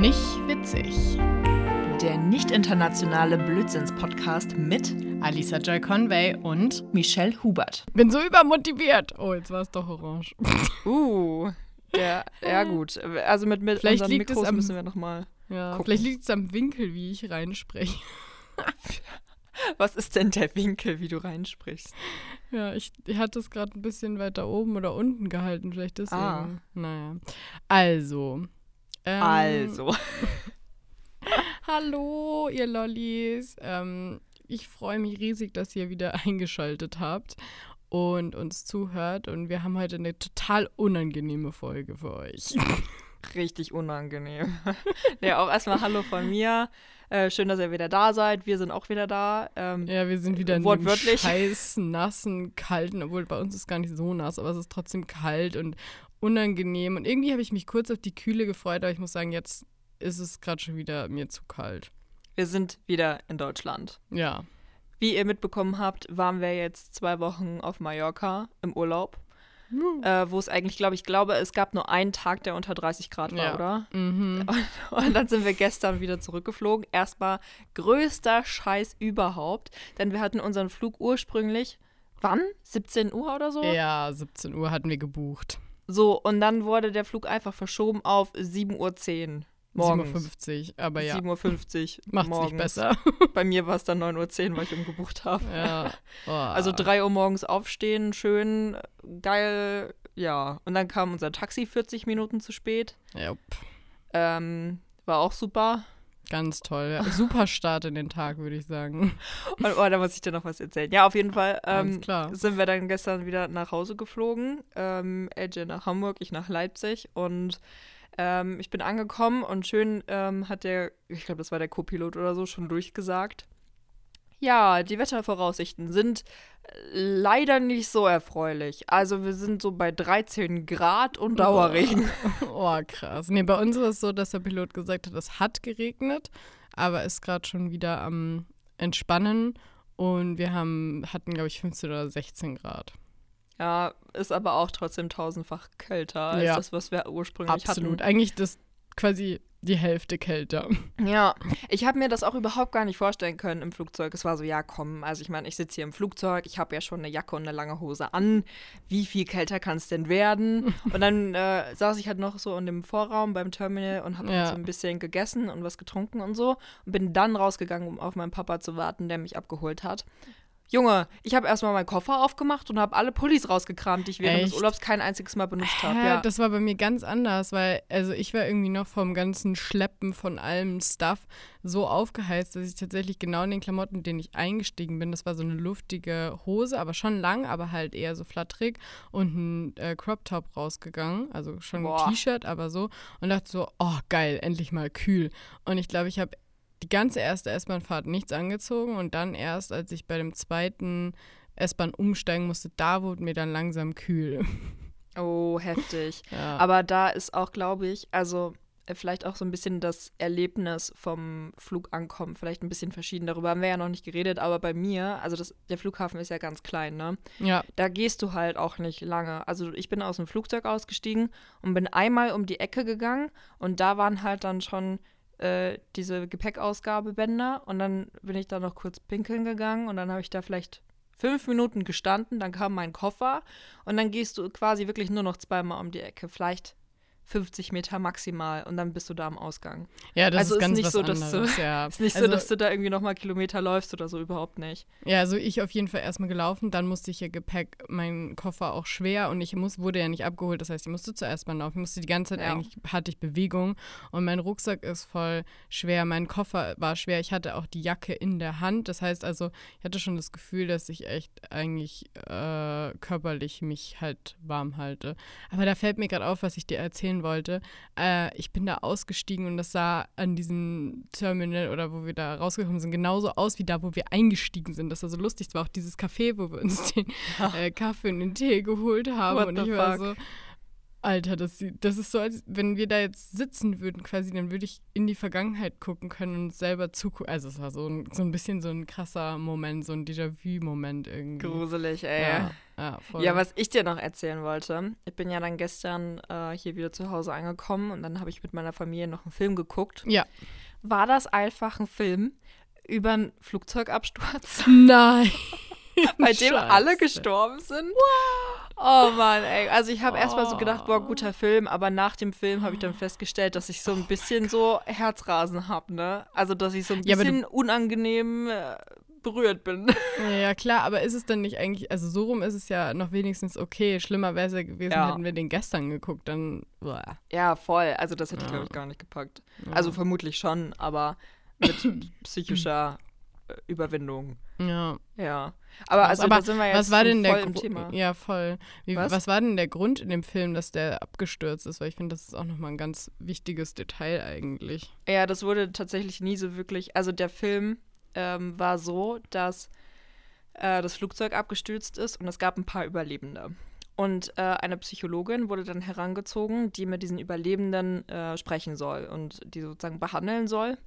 Nicht witzig. Der nicht internationale Blödsinns-Podcast mit Alisa Joy Conway und Michelle Hubert. bin so übermotiviert. Oh, jetzt war es doch orange. Uh, der, ja gut. Also mit, mit Vielleicht unseren liegt es Mikros am- müssen wir nochmal. Ja, Gucken. vielleicht liegt es am Winkel, wie ich reinspreche. Was ist denn der Winkel, wie du reinsprichst? Ja, ich, ich hatte es gerade ein bisschen weiter oben oder unten gehalten, vielleicht deswegen. Ah. Naja. Also. Ähm, Also. Hallo, ihr Lollis. Ähm, ich freue mich riesig, dass ihr wieder eingeschaltet habt und uns zuhört. Und wir haben heute eine total unangenehme Folge für euch. Richtig unangenehm. ja, auch erstmal Hallo von mir. Äh, schön, dass ihr wieder da seid. Wir sind auch wieder da. Ähm, Ja, wir sind wieder in Wortwörtlich. scheiß, nassen, kalten, obwohl bei uns ist gar nicht so nass, aber es ist trotzdem kalt und unangenehm. Und irgendwie habe ich mich kurz auf die Kühle gefreut, aber ich muss sagen, jetzt ist es gerade schon wieder mir zu kalt. Wir sind wieder in Deutschland. Ja. Wie ihr mitbekommen habt, waren wir jetzt zwei Wochen auf Mallorca im Urlaub. Äh, wo es eigentlich, glaube ich, glaube, es gab nur einen Tag, der unter 30 Grad war, Ja. oder? Mhm. Und dann sind wir gestern wieder zurückgeflogen. Erstmal größter Scheiß überhaupt, denn wir hatten unseren Flug ursprünglich, wann? 17 Uhr oder so? Ja, 17 Uhr hatten wir gebucht. So, und dann wurde der Flug einfach verschoben auf 7.10 Uhr morgens. 7.50 Uhr, aber ja, 7.50 Uhr macht's morgens. nicht besser. Bei mir war es dann 9.10 Uhr, weil ich umgebucht habe. ja. Oh. Also 3 Uhr morgens aufstehen, schön, geil, ja. Und dann kam unser Taxi 40 Minuten zu spät. Ja, Ähm, war auch super. Ganz toll. Ja. Super Start in den Tag, würde ich sagen. Und, oh, da muss ich dir noch was erzählen. Ja, auf jeden Fall ähm, sind wir dann gestern wieder nach Hause geflogen. Ähm, AJ nach Hamburg, ich nach Leipzig. Und ähm, ich bin angekommen und schön ähm, hat der, ich glaube, das war der Co-Pilot oder so, schon durchgesagt. Ja, die Wettervoraussichten sind leider nicht so erfreulich. Also wir sind so bei 13 Grad und Dauerregen. Oh, krass. Nee, bei uns ist es so, dass der Pilot gesagt hat, es hat geregnet, aber ist gerade schon wieder am Entspannen und wir haben, hatten, glaube ich, 15 oder 16 Grad. Ja, ist aber auch trotzdem tausendfach kälter als Ja. das, was wir ursprünglich Absolut. hatten. Eigentlich das quasi die Hälfte kälter. Ja, ich habe mir das auch überhaupt gar nicht vorstellen können im Flugzeug. Es war so, ja, komm, also ich meine, ich sitze hier im Flugzeug, ich habe ja schon eine Jacke und eine lange Hose an. Wie viel kälter kann es denn werden? Und dann äh, saß ich halt noch so in dem Vorraum beim Terminal und habe Ja. so ein bisschen gegessen und was getrunken und so. Und bin dann rausgegangen, um auf meinen Papa zu warten, der mich abgeholt hat. Junge, ich habe erstmal meinen Koffer aufgemacht und habe alle Pullis rausgekramt, die ich während des Echt? Urlaubs kein einziges Mal benutzt habe. Ja. Das war bei mir ganz anders, weil also ich war irgendwie noch vom ganzen Schleppen von allem Stuff so aufgeheizt, dass ich tatsächlich genau in den Klamotten, in denen ich eingestiegen bin, das war so eine luftige Hose, aber schon lang, aber halt eher so flatterig und ein äh, Crop Top rausgegangen, also schon Boah. ein T-Shirt, aber so und dachte so, oh geil, endlich mal kühl. Und ich glaube, ich habe die ganze erste S-Bahn-Fahrt nichts angezogen und dann erst, als ich bei dem zweiten S-Bahn umsteigen musste, da wurde mir dann langsam kühl. Oh, heftig. Ja. Aber da ist auch, glaube ich, also äh, vielleicht auch so ein bisschen das Erlebnis vom Flugankommen vielleicht ein bisschen verschieden. Darüber haben wir ja noch nicht geredet, aber bei mir, also das, der Flughafen ist ja ganz klein, ne? ja. Da gehst du halt auch nicht lange. Also ich bin aus dem Flugzeug ausgestiegen und bin einmal um die Ecke gegangen und da waren halt dann schon äh, diese Gepäckausgabebänder und dann bin ich da noch kurz pinkeln gegangen und dann habe ich da vielleicht fünf Minuten gestanden, dann kam mein Koffer und dann gehst du quasi wirklich nur noch zweimal um die Ecke, vielleicht 50 Meter maximal und dann bist du da am Ausgang. Ja, das Also ist ist ganz nicht was so, dass du- anderes. ja. Ist nicht also, so, dass du da irgendwie nochmal Kilometer läufst oder so, überhaupt nicht. Ja, also ich auf jeden Fall erstmal gelaufen, dann musste ich ja Gepäck, mein Koffer auch schwer und ich muss, wurde ja nicht abgeholt, das heißt, ich musste zuerst mal laufen, ich musste die ganze Zeit Ja. eigentlich, hatte ich Bewegung und mein Rucksack ist voll schwer, mein Koffer war schwer, ich hatte auch die Jacke in der Hand, das heißt also, ich hatte schon das Gefühl, dass ich echt eigentlich äh, körperlich mich halt warm halte. Aber da fällt mir gerade auf, was ich dir erzählen wollte. Äh, ich bin da ausgestiegen und das sah an diesem Terminal oder wo wir da rausgekommen sind, genauso aus wie da, wo wir eingestiegen sind. Das war so lustig. Es war auch dieses Café, wo wir uns den äh, Kaffee und den Tee geholt haben. What und ich war fuck? so, Alter, das, sieht- das ist so, als wenn wir da jetzt sitzen würden quasi, dann würde ich in die Vergangenheit gucken können und selber zugucken. Also es war so ein, so ein bisschen so ein krasser Moment, so ein Déjà-vu-Moment irgendwie. Gruselig, ey. Ja, ja. Ja, was ich dir noch erzählen wollte, ich bin ja dann gestern äh, hier wieder zu Hause angekommen und dann habe ich mit meiner Familie noch einen Film geguckt. Ja. War das einfach ein Film über einen Flugzeugabsturz, Nein. bei dem Scheiße. alle gestorben sind? Oh Mann, ey. Also ich habe erst erstmal so gedacht, boah, guter Film, aber nach dem Film habe ich dann festgestellt, dass ich so ein bisschen so Herzrasen habe, ne? Also, dass ich so ein Ja, bisschen unangenehm äh, berührt bin. Ja, klar, aber ist es dann nicht eigentlich, also so rum ist es ja noch wenigstens okay. Schlimmer wäre es ja gewesen, Ja. hätten wir den gestern geguckt, dann. Boah. Ja, voll. Also das hätte ich, Ja. glaube ich, gar nicht gepackt. Ja. Also vermutlich schon, aber mit psychischer äh, Überwindung. Ja. Ja. Aber also Aber da sind wir jetzt Was war denn der voll im Gru- Thema. Ja, voll. Wie, Was? was? war denn der Grund in dem Film, dass der abgestürzt ist? Weil ich finde, das ist auch nochmal ein ganz wichtiges Detail eigentlich. Ja, das wurde tatsächlich nie so wirklich. Also der Film ähm, war so, dass äh, das Flugzeug abgestürzt ist und es gab ein paar Überlebende. Und äh, eine Psychologin wurde dann herangezogen, die mit diesen Überlebenden äh, sprechen soll und die sozusagen behandeln soll.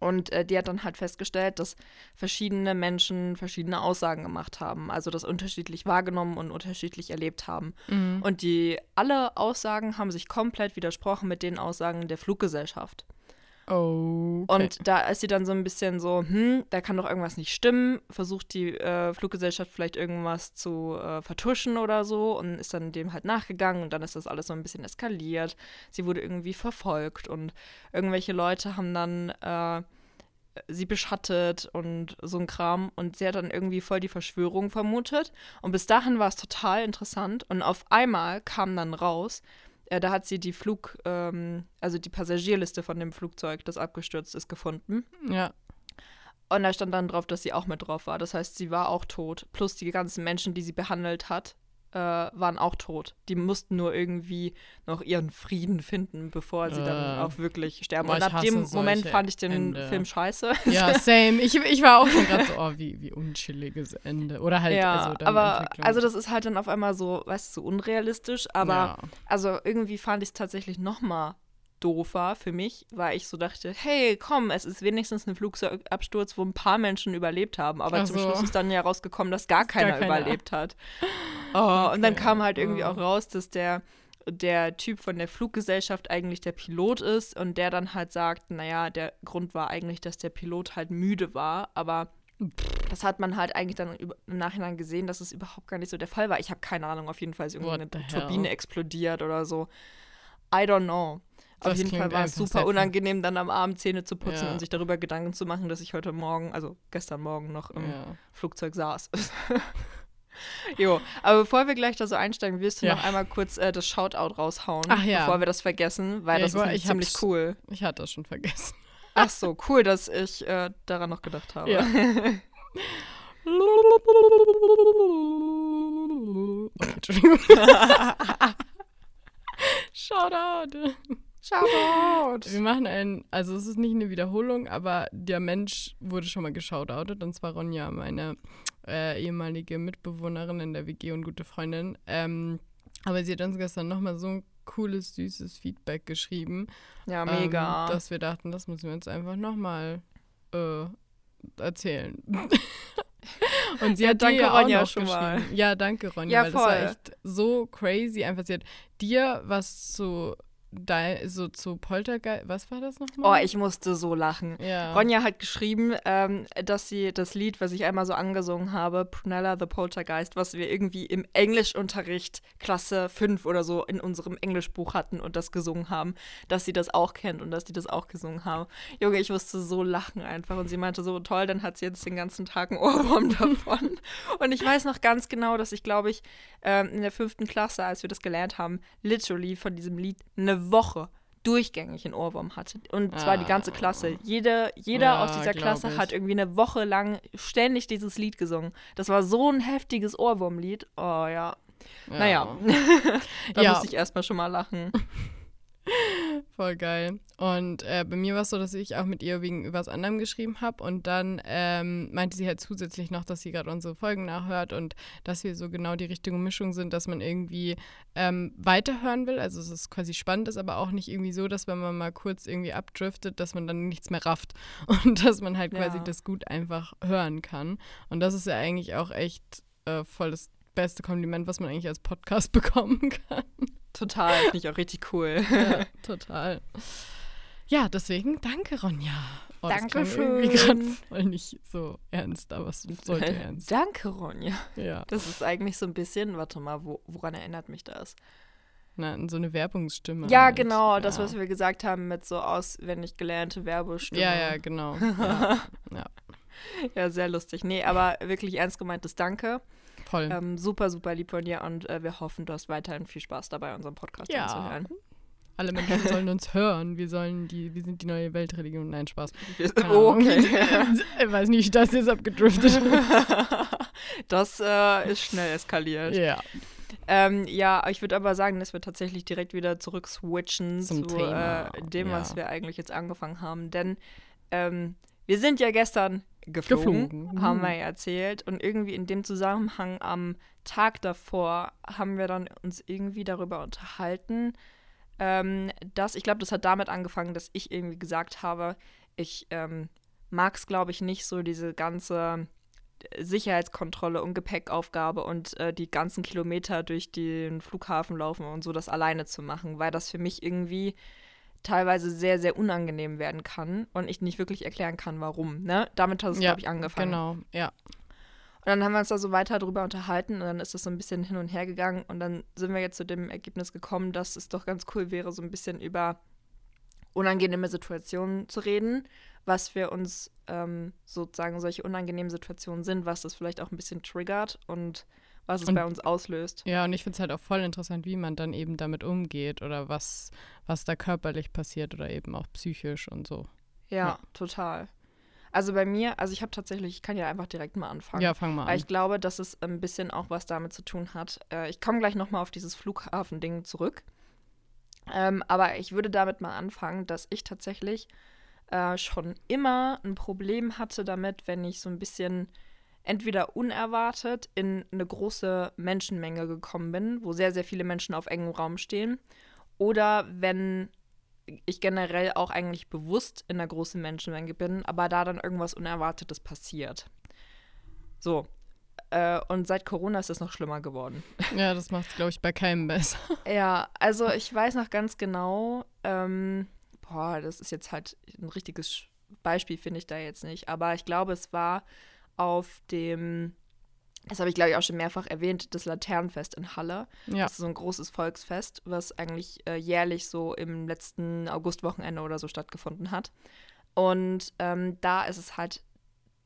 Und äh, die hat dann halt festgestellt, dass verschiedene Menschen verschiedene Aussagen gemacht haben, also das unterschiedlich wahrgenommen und unterschiedlich erlebt haben. Und die alle Aussagen haben sich komplett widersprochen mit den Aussagen der Fluggesellschaft. Oh. Und da ist sie dann so ein bisschen so, hm, da kann doch irgendwas nicht stimmen, versucht die äh, Fluggesellschaft vielleicht irgendwas zu äh, vertuschen oder so und ist dann dem halt nachgegangen und dann ist das alles so ein bisschen eskaliert. Sie wurde irgendwie verfolgt und irgendwelche Leute haben dann äh, sie beschattet und so ein Kram und sie hat dann irgendwie voll die Verschwörung vermutet und bis dahin war es total interessant und auf einmal kam dann raus, äh, da hat sie die Flug, ähm, also die Passagierliste von dem Flugzeug, das abgestürzt ist, gefunden. Ja. Und da stand dann drauf, dass sie auch mit drauf war. Das heißt, sie war auch tot. Plus die ganzen Menschen, die sie behandelt hat, äh, waren auch tot. Die mussten nur irgendwie noch ihren Frieden finden, bevor sie dann Äh. auch wirklich sterben. Und ab dem Moment fand ich den Ende. Film scheiße. Ja, same. Ich, ich war auch schon gerade so, oh, wie, wie unchilliges Ende. Oder halt, ja, also dann aber also das ist halt dann auf einmal so, weißt du, so unrealistisch. Aber Ja. also irgendwie fand ich es tatsächlich noch mal doofer für mich, weil ich so dachte, hey, komm, es ist wenigstens ein Flugzeugabsturz, wo ein paar Menschen überlebt haben. Aber Ach zum. Schluss ist dann ja rausgekommen, dass gar gar keiner keiner. überlebt hat. Oh, Und dann Okay, kam halt irgendwie oh. auch raus, dass der der Typ von der Fluggesellschaft eigentlich der Pilot ist und der dann halt sagt, naja, der Grund war eigentlich, dass der Pilot halt müde war, aber das hat man halt eigentlich dann im Nachhinein gesehen, dass es überhaupt gar nicht so der Fall war. Ich habe keine Ahnung, auf jeden Fall ist irgendwie What eine the Turbine explodiert oder so. I don't know. Auf Das jeden Fall war es einfach super unangenehm, dann am Abend Zähne zu putzen Ja. und sich darüber Gedanken zu machen, dass ich heute Morgen, also gestern Morgen noch im ja. Flugzeug saß. jo, aber bevor wir gleich da so einsteigen, willst du Ja. noch einmal kurz äh, das Shoutout raushauen, bevor wir das vergessen, weil das ist war- ich ziemlich cool. Ich hatte das schon vergessen. Ach so, cool, dass ich äh, daran noch gedacht habe. Ja. Shoutout. Shoutout! Wir machen ein, also es ist nicht eine Wiederholung, aber der Mensch wurde schon mal geshoutoutet und zwar Ronja, meine äh, ehemalige Mitbewohnerin in der WG und gute Freundin. Ähm, aber sie hat uns gestern nochmal so ein cooles, süßes Feedback geschrieben, Ja, mega. ähm, dass wir dachten, das müssen wir uns einfach nochmal äh, erzählen. Und sie Ja, hat dir danke, auch Ronja, noch schon mal. Ja, danke, Ronja, Ja, weil das war voll. echt so crazy. Einfach, sie hat dir was zu, dei- so zu Poltergeist, was war das Oh, nochmal? ich musste so lachen. ja. Ronja hat geschrieben, ähm, dass sie das Lied, was ich einmal so angesungen habe, Prunella the Poltergeist, was wir irgendwie im Englischunterricht Klasse 5 oder so in unserem Englischbuch hatten und das gesungen haben, dass sie das auch kennt und dass die das auch gesungen haben. Junge, ich musste so lachen einfach und sie meinte so, toll, dann hat sie jetzt den ganzen Tag einen Ohrwurm davon. und ich weiß noch ganz genau, dass ich, glaube ich, ähm, in der fünften Klasse, als wir das gelernt haben, literally von diesem Lied eine Woche durchgängig einen Ohrwurm hatte. Und zwar die ganze Klasse. Jede, jeder Ja, aus dieser Klasse ich. hat irgendwie eine Woche lang ständig dieses Lied gesungen. Das war so ein heftiges Ohrwurmlied. Oh ja. Naja, da Ja. musste ich erstmal schon mal lachen. Voll geil. Und äh, bei mir war es so, dass ich auch mit ihr wegen was anderem geschrieben habe. Und dann ähm, meinte sie halt zusätzlich noch, dass sie gerade unsere Folgen nachhört und dass wir so genau die richtige Mischung sind, dass man irgendwie ähm, weiterhören will. Also, dass es quasi spannend ist, aber auch nicht irgendwie so, dass wenn man mal kurz irgendwie abdriftet, dass man dann nichts mehr rafft. Und dass man halt ja. quasi das gut einfach hören kann. Und das ist ja eigentlich auch echt äh, voll das beste Kompliment, was man eigentlich als Podcast bekommen kann. Total, finde ich auch richtig cool. Ja, total. Ja, deswegen danke, Ronja. Oh, Dankeschön. gerade voll nicht so ernst, aber es sollte ernst. Danke, Ronja. Ja. Das ist eigentlich so ein bisschen, warte mal, wo, woran erinnert mich das? Na, so eine Werbungsstimme. Ja, halt. genau, ja. das, was wir gesagt haben mit so auswendig gelernte Werbestimme. Ja, ja, genau. ja. ja. ja, sehr lustig. Nee, aber wirklich ernst gemeintes Danke. Voll. Ähm, super, super lieb von dir und äh, wir hoffen, du hast weiterhin viel Spaß dabei, unseren Podcast ja. anzuhören. Alle Menschen sollen uns hören. Wir sollen die, wir sind die neue Weltreligion. Nein, Spaß. Oh, okay. ich weiß nicht, das jetzt abgedriftet. das äh, ist schnell eskaliert. Ja. Ähm, ja, ich würde aber sagen, dass wir tatsächlich direkt wieder zurück switchen Zum zu. Äh, dem, ja. was wir eigentlich jetzt angefangen haben. Denn ähm, wir sind ja gestern geflogen, geflogen. haben wir ja erzählt. Und irgendwie in dem Zusammenhang am Tag davor haben wir dann uns irgendwie darüber unterhalten, ähm, dass, ich glaube, das hat damit angefangen, dass ich irgendwie gesagt habe, ich ähm, mag es, glaube ich, nicht so diese ganze Sicherheitskontrolle und Gepäckaufgabe und äh, die ganzen Kilometer durch den Flughafen laufen und so das alleine zu machen, weil das für mich irgendwie teilweise sehr, sehr unangenehm werden kann und ich nicht wirklich erklären kann, warum. Ne? Damit hat es, ja, glaube ich, angefangen. Genau, ja. Und dann haben wir uns da so weiter drüber unterhalten und dann ist es so ein bisschen hin und her gegangen und dann sind wir jetzt zu dem Ergebnis gekommen, dass es doch ganz cool wäre, so ein bisschen über unangenehme Situationen zu reden, was für uns ähm, sozusagen solche unangenehmen Situationen sind, was das vielleicht auch ein bisschen triggert und was es und, bei uns auslöst. Ja, und ich finde es halt auch voll interessant, wie man dann eben damit umgeht oder was, was da körperlich passiert oder eben auch psychisch und so. Ja, ja. total. Also bei mir, also ich habe tatsächlich, ich kann ja einfach direkt mal anfangen. Ja, fang mal an. Weil ich glaube, dass es ein bisschen auch was damit zu tun hat. Äh, ich komme gleich nochmal auf dieses Flughafen-Ding zurück. Ähm, aber ich würde damit mal anfangen, dass ich tatsächlich äh, schon immer ein Problem hatte damit, wenn ich so ein bisschen entweder unerwartet in eine große Menschenmenge gekommen bin, wo sehr, sehr viele Menschen auf engem Raum stehen, oder wenn ich generell auch eigentlich bewusst in einer großen Menschenmenge bin, aber da dann irgendwas Unerwartetes passiert. So. Äh, und seit Corona ist es noch schlimmer geworden. Ja, das macht es, glaube ich, bei keinem besser. Ja, also ich weiß noch ganz genau, ähm, boah, das ist jetzt halt ein richtiges Beispiel, finde ich da jetzt nicht, aber ich glaube, es war auf dem, das habe ich glaube ich auch schon mehrfach erwähnt, das Laternenfest in Halle. Ja. Das ist so ein großes Volksfest, was eigentlich äh, jährlich so im letzten Augustwochenende oder so stattgefunden hat. Und ähm, da ist es halt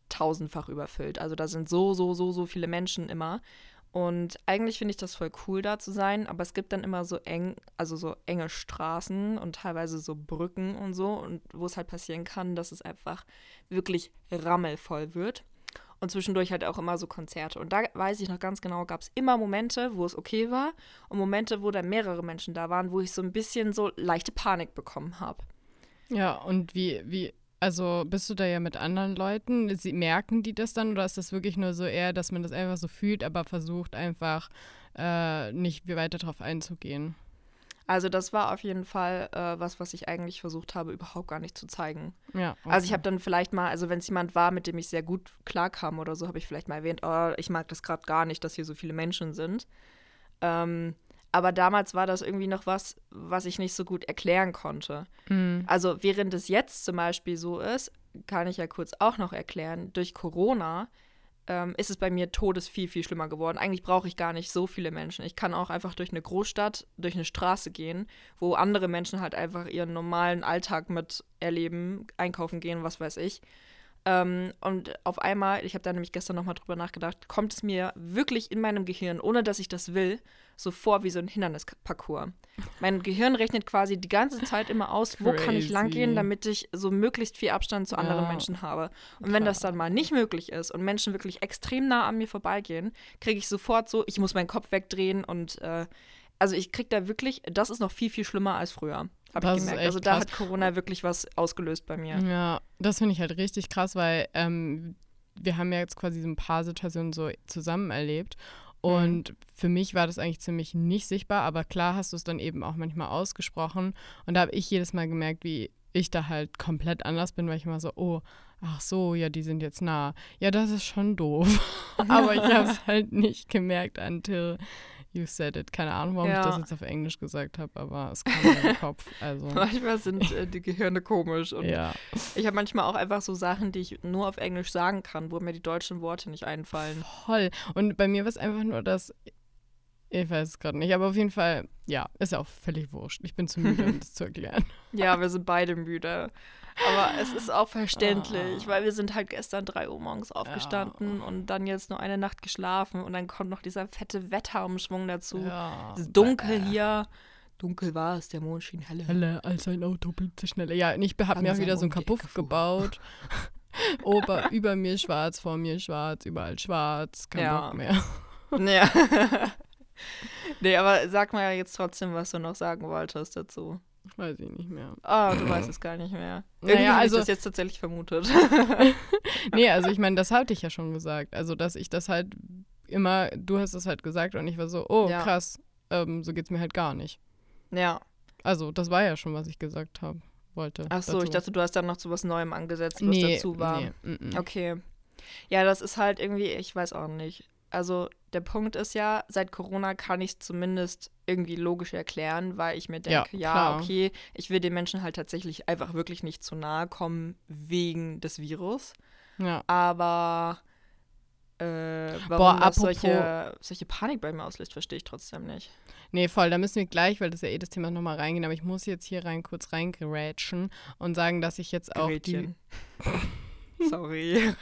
tausendfach überfüllt. Also da sind so, so, so, so viele Menschen immer. Und eigentlich finde ich das voll cool, da zu sein, aber es gibt dann immer so eng, also so enge Straßen und teilweise so Brücken und so, und wo es halt passieren kann, dass es einfach wirklich rammelvoll wird und zwischendurch halt auch immer so Konzerte. Und da weiß ich noch ganz genau, gab es immer Momente, wo es okay war und Momente, wo da mehrere Menschen da waren, wo ich so ein bisschen so leichte Panik bekommen habe. Ja, und wie, wie, also bist du da ja mit anderen Leuten? Sie, merken die das dann oder ist das wirklich nur so eher, dass man das einfach so fühlt, aber versucht einfach äh, nicht weiter darauf einzugehen? Also das war auf jeden Fall äh, was, was ich eigentlich versucht habe, überhaupt gar nicht zu zeigen. Ja, okay. Also ich habe dann vielleicht mal, also wenn es jemand war, mit dem ich sehr gut klarkam oder so, habe ich vielleicht mal erwähnt, oh, ich mag das gerade gar nicht, dass hier so viele Menschen sind. Ähm, aber damals war das irgendwie noch was, was ich nicht so gut erklären konnte. Mhm. Also während es jetzt zum Beispiel so ist, kann ich ja kurz auch noch erklären, durch Corona ähm, ist es bei mir todes viel, viel schlimmer geworden. Eigentlich brauche ich gar nicht so viele Menschen. Ich kann auch einfach durch eine Großstadt, durch eine Straße gehen, wo andere Menschen halt einfach ihren normalen Alltag mit erleben, einkaufen gehen, was weiß ich. Ähm, und auf einmal, ich habe da nämlich gestern nochmal drüber nachgedacht, kommt es mir wirklich in meinem Gehirn, ohne dass ich das will, so vor wie so ein Hindernisparcours. Mein Gehirn rechnet quasi die ganze Zeit immer aus, wo kann ich langgehen, damit ich so möglichst viel Abstand zu anderen ja. Menschen habe. Und Klar. wenn das dann mal nicht möglich ist und Menschen wirklich extrem nah an mir vorbeigehen, kriege ich sofort so, ich muss meinen Kopf wegdrehen und äh, also ich kriege da wirklich, das ist noch viel, viel schlimmer als früher. Habe ich gemerkt. Also da krass. hat Corona wirklich was ausgelöst bei mir. Ja, das finde ich halt richtig krass, weil ähm, wir haben ja jetzt quasi so ein paar Situationen so zusammen erlebt. Und für mich war das eigentlich ziemlich nicht sichtbar, aber klar hast du es dann eben auch manchmal ausgesprochen. Und da habe ich jedes Mal gemerkt, wie ich da halt komplett anders bin, weil ich immer so, oh, ach so, ja, die sind jetzt nah. Ja, das ist schon doof. aber ich habe es halt nicht gemerkt until you said it. Keine Ahnung, warum ich Ja. das jetzt auf Englisch gesagt habe, aber es kam in den Kopf. Also, Manchmal sind äh, die Gehirne komisch und ja. ich habe manchmal auch einfach so Sachen, die ich nur auf Englisch sagen kann, wo mir die deutschen Worte nicht einfallen. Voll. Und bei mir war es einfach nur das, ich weiß es gerade nicht, aber auf jeden Fall, ja, ist ja auch völlig wurscht. Ich bin zu müde, um das zu erklären. Ja, wir sind beide müde. Aber es ist auch verständlich, weil wir sind halt gestern 3 Uhr morgens aufgestanden und dann jetzt nur eine Nacht geschlafen und dann kommt noch dieser fette Wetterumschwung dazu. Ja. Es ist dunkel hier. Dunkel war es, der Mond schien helle. Helle als ein Auto blitze schneller. Ja, ich habe mir auch wieder so ein die Kapuff gebaut. Ober, über mir schwarz, vor mir schwarz, überall schwarz, kein Ja. Bock mehr. Ja. nee, aber sag mal jetzt trotzdem, was du noch sagen wolltest dazu. Weiß ich nicht mehr. Ah, du weißt es gar nicht mehr. Naja, Irgendwie hab also- ich das jetzt tatsächlich vermutet. Nee, also ich meine, das hatte ich ja schon gesagt. Also, dass ich das halt immer, du hast es halt gesagt und ich war so, oh, Ja. krass, ähm, so geht's mir halt gar nicht. ja. Also, das war ja schon, was ich gesagt habe, wollte. Ach so, dazu. ich dachte, du hast dann noch zu was Neuem angesetzt, was nee, dazu war. Nee, mm, mm. Okay. Ja, das ist halt irgendwie, ich weiß auch nicht. Also der Punkt ist ja, seit Corona kann ich es zumindest irgendwie logisch erklären, weil ich mir Ja, denke, ja, klar. okay, ich will den Menschen halt tatsächlich einfach wirklich nicht zu nahe kommen wegen des Virus. Ja. Aber äh, warum Boah, solche, solche Panik bei mir auslöst, verstehe ich trotzdem nicht. Nee, voll, da müssen wir gleich, weil das ja eh das Thema nochmal reingehen, aber ich muss jetzt hier rein kurz reingerätschen und sagen, dass ich jetzt auch Gerätchen. Sorry.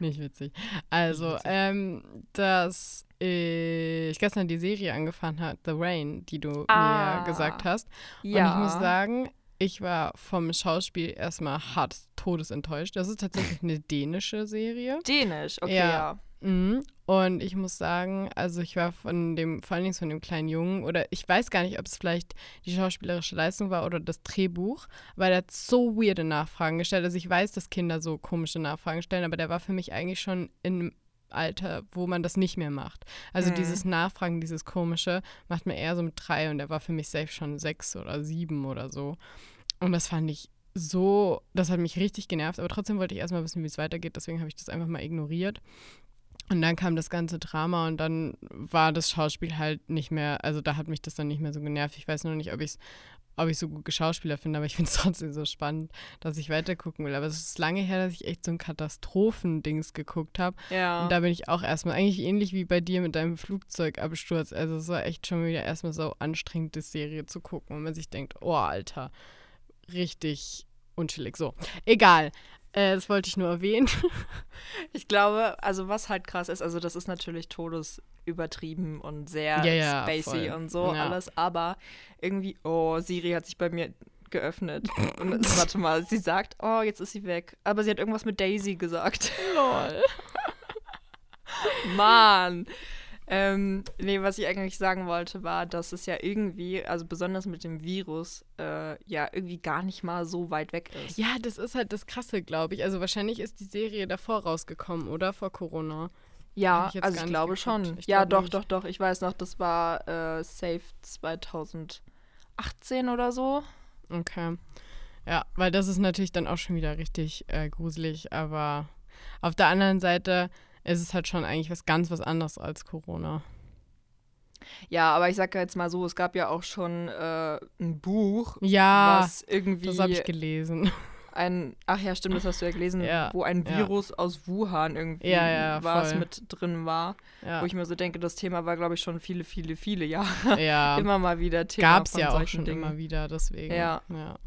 Nicht witzig. Also, witzig. ähm, dass ich gestern die Serie angefangen habe, The Rain, die du Ah. mir gesagt hast. ja. Und ich muss sagen, ich war vom Schauspiel erstmal hart todesenttäuscht. Das ist tatsächlich eine dänische Serie. Dänisch, okay, Ja. ja. Mhm. Und ich muss sagen, also ich war von dem, vor allen Dingen von dem kleinen Jungen, oder ich weiß gar nicht, ob es vielleicht die schauspielerische Leistung war oder das Drehbuch, weil er hat so weirde Nachfragen gestellt. Also ich weiß, dass Kinder so komische Nachfragen stellen, aber der war für mich eigentlich schon in einem Alter, wo man das nicht mehr macht. Also Mhm. dieses Nachfragen, dieses Komische, macht man eher so mit drei und der war für mich safe schon sechs oder sieben oder so. Und das fand ich so, das hat mich richtig genervt, aber trotzdem wollte ich erstmal wissen, wie es weitergeht, deswegen habe ich das einfach mal ignoriert. Und dann kam das ganze Drama und dann war das Schauspiel halt nicht mehr, also da hat mich das dann nicht mehr so genervt. Ich weiß nur nicht, ob ich es ob ich so gut Schauspieler finde, aber ich finde es trotzdem so spannend, dass ich weitergucken will. Aber es ist lange her, dass ich echt so ein Katastrophendings geguckt habe. Ja. Und da bin ich auch erstmal, eigentlich ähnlich wie bei dir mit deinem Flugzeugabsturz. Also es war echt schon wieder erstmal so anstrengend, die Serie zu gucken, und man sich denkt, oh Alter, richtig unchillig. So, egal. Äh, das wollte ich nur erwähnen. Ich glaube, also was halt krass ist, also das ist natürlich todesübertrieben und sehr Ja, ja, spacey voll. und so Ja. alles, aber irgendwie, oh, Siri hat sich bei mir geöffnet. Und warte mal, sie sagt, oh, jetzt ist sie weg. Aber sie hat irgendwas mit Daisy gesagt. Lol. Mann. Ähm, nee, was ich eigentlich sagen wollte, war, dass es ja irgendwie, also besonders mit dem Virus, äh, ja irgendwie gar nicht mal so weit weg ist. Ja, das ist halt das Krasse, glaube ich. Also wahrscheinlich ist die Serie davor rausgekommen, oder? Vor Corona. Ja, ich also ich glaube geguckt. schon. Ich ja, glaube doch, nicht. doch, doch. Ich weiß noch, das war äh, Safe 2018 oder so. Okay. Ja, weil das ist natürlich dann auch schon wieder richtig äh, gruselig, aber auf der anderen Seite ist es halt schon eigentlich was ganz was anderes als Corona. Ja, aber ich sag ja jetzt mal so, es gab ja auch schon äh, ein Buch, Ja, was irgendwie das habe ich gelesen. ein, ach ja, stimmt, das hast du ja gelesen, Ja, wo ein ja. Virus aus Wuhan irgendwie Ja, ja, was mit drin war. Ja, Wo ich mir so denke, das Thema war, glaube ich, schon viele, viele, viele Jahre ja. immer mal wieder Thema gab es ja auch schon Dingen. immer wieder, deswegen. Ja.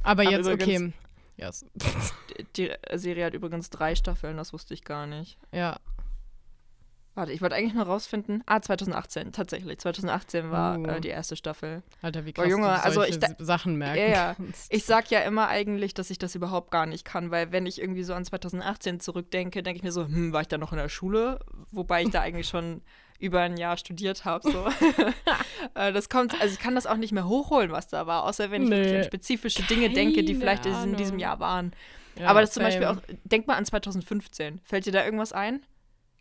Aber Ach, jetzt, okay. übrigens- Yes. Die Serie hat übrigens drei Staffeln, das wusste ich gar nicht. ja, Warte, ich wollte eigentlich nur rausfinden. Ah, 2018, tatsächlich. 2018 war Uh. äh, die erste Staffel. Alter, wie Boah, krass Junge, du also ich Sachen merken Ja, kannst. Ich sag ja immer eigentlich, dass ich das überhaupt gar nicht kann, weil wenn ich irgendwie so an 2018 zurückdenke, denke ich mir so, hm, war ich da noch in der Schule? Wobei ich da eigentlich schon über ein Jahr studiert habe. So. Äh, das kommt, also ich kann das auch nicht mehr hochholen, was da war, außer wenn ich wirklich an spezifische Dinge denke, die vielleicht in diesem Jahr waren. Ja, Aber das zum Beispiel auch, denk mal an 2015. Fällt dir da irgendwas ein?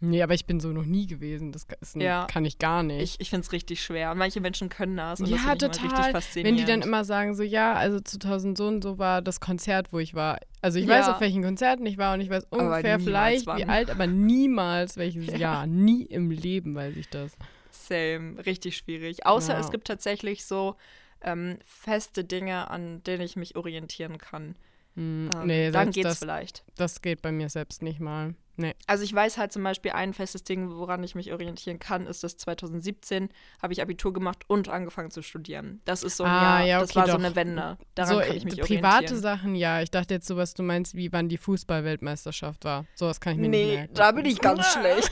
Nee, aber ich bin so noch nie gewesen. Das ein, ja. kann ich gar nicht. Ich, ich finde es richtig schwer. Manche Menschen können das. Und ja, das total. richtig faszinierend. Wenn die dann immer sagen, so, ja, also 2000 so und so war das Konzert, wo ich war. Also ich ja. weiß, auf welchen Konzerten ich war und ich weiß ungefähr vielleicht, wann. wie alt, aber niemals welches ja. Jahr. Nie im Leben weiß ich das. Same. Richtig schwierig. Außer ja. es gibt tatsächlich so ähm, feste Dinge, an denen ich mich orientieren kann. Hm, ähm, nee, dann geht's das, vielleicht. Das geht bei mir selbst nicht mal. Nee. Also ich weiß halt zum Beispiel ein festes Ding, woran ich mich orientieren kann, ist, dass 2017 habe ich Abitur gemacht und angefangen zu studieren. Das ist so ein ah, Jahr, ja, okay, das war doch. so eine Wende. Daran so, kann ich mich private orientieren. Sachen, ja. Ich dachte jetzt so, was du meinst, wie wann die Fußballweltmeisterschaft war. So was kann ich mir nee, nicht merken. Nee, da bin ich ganz schlecht.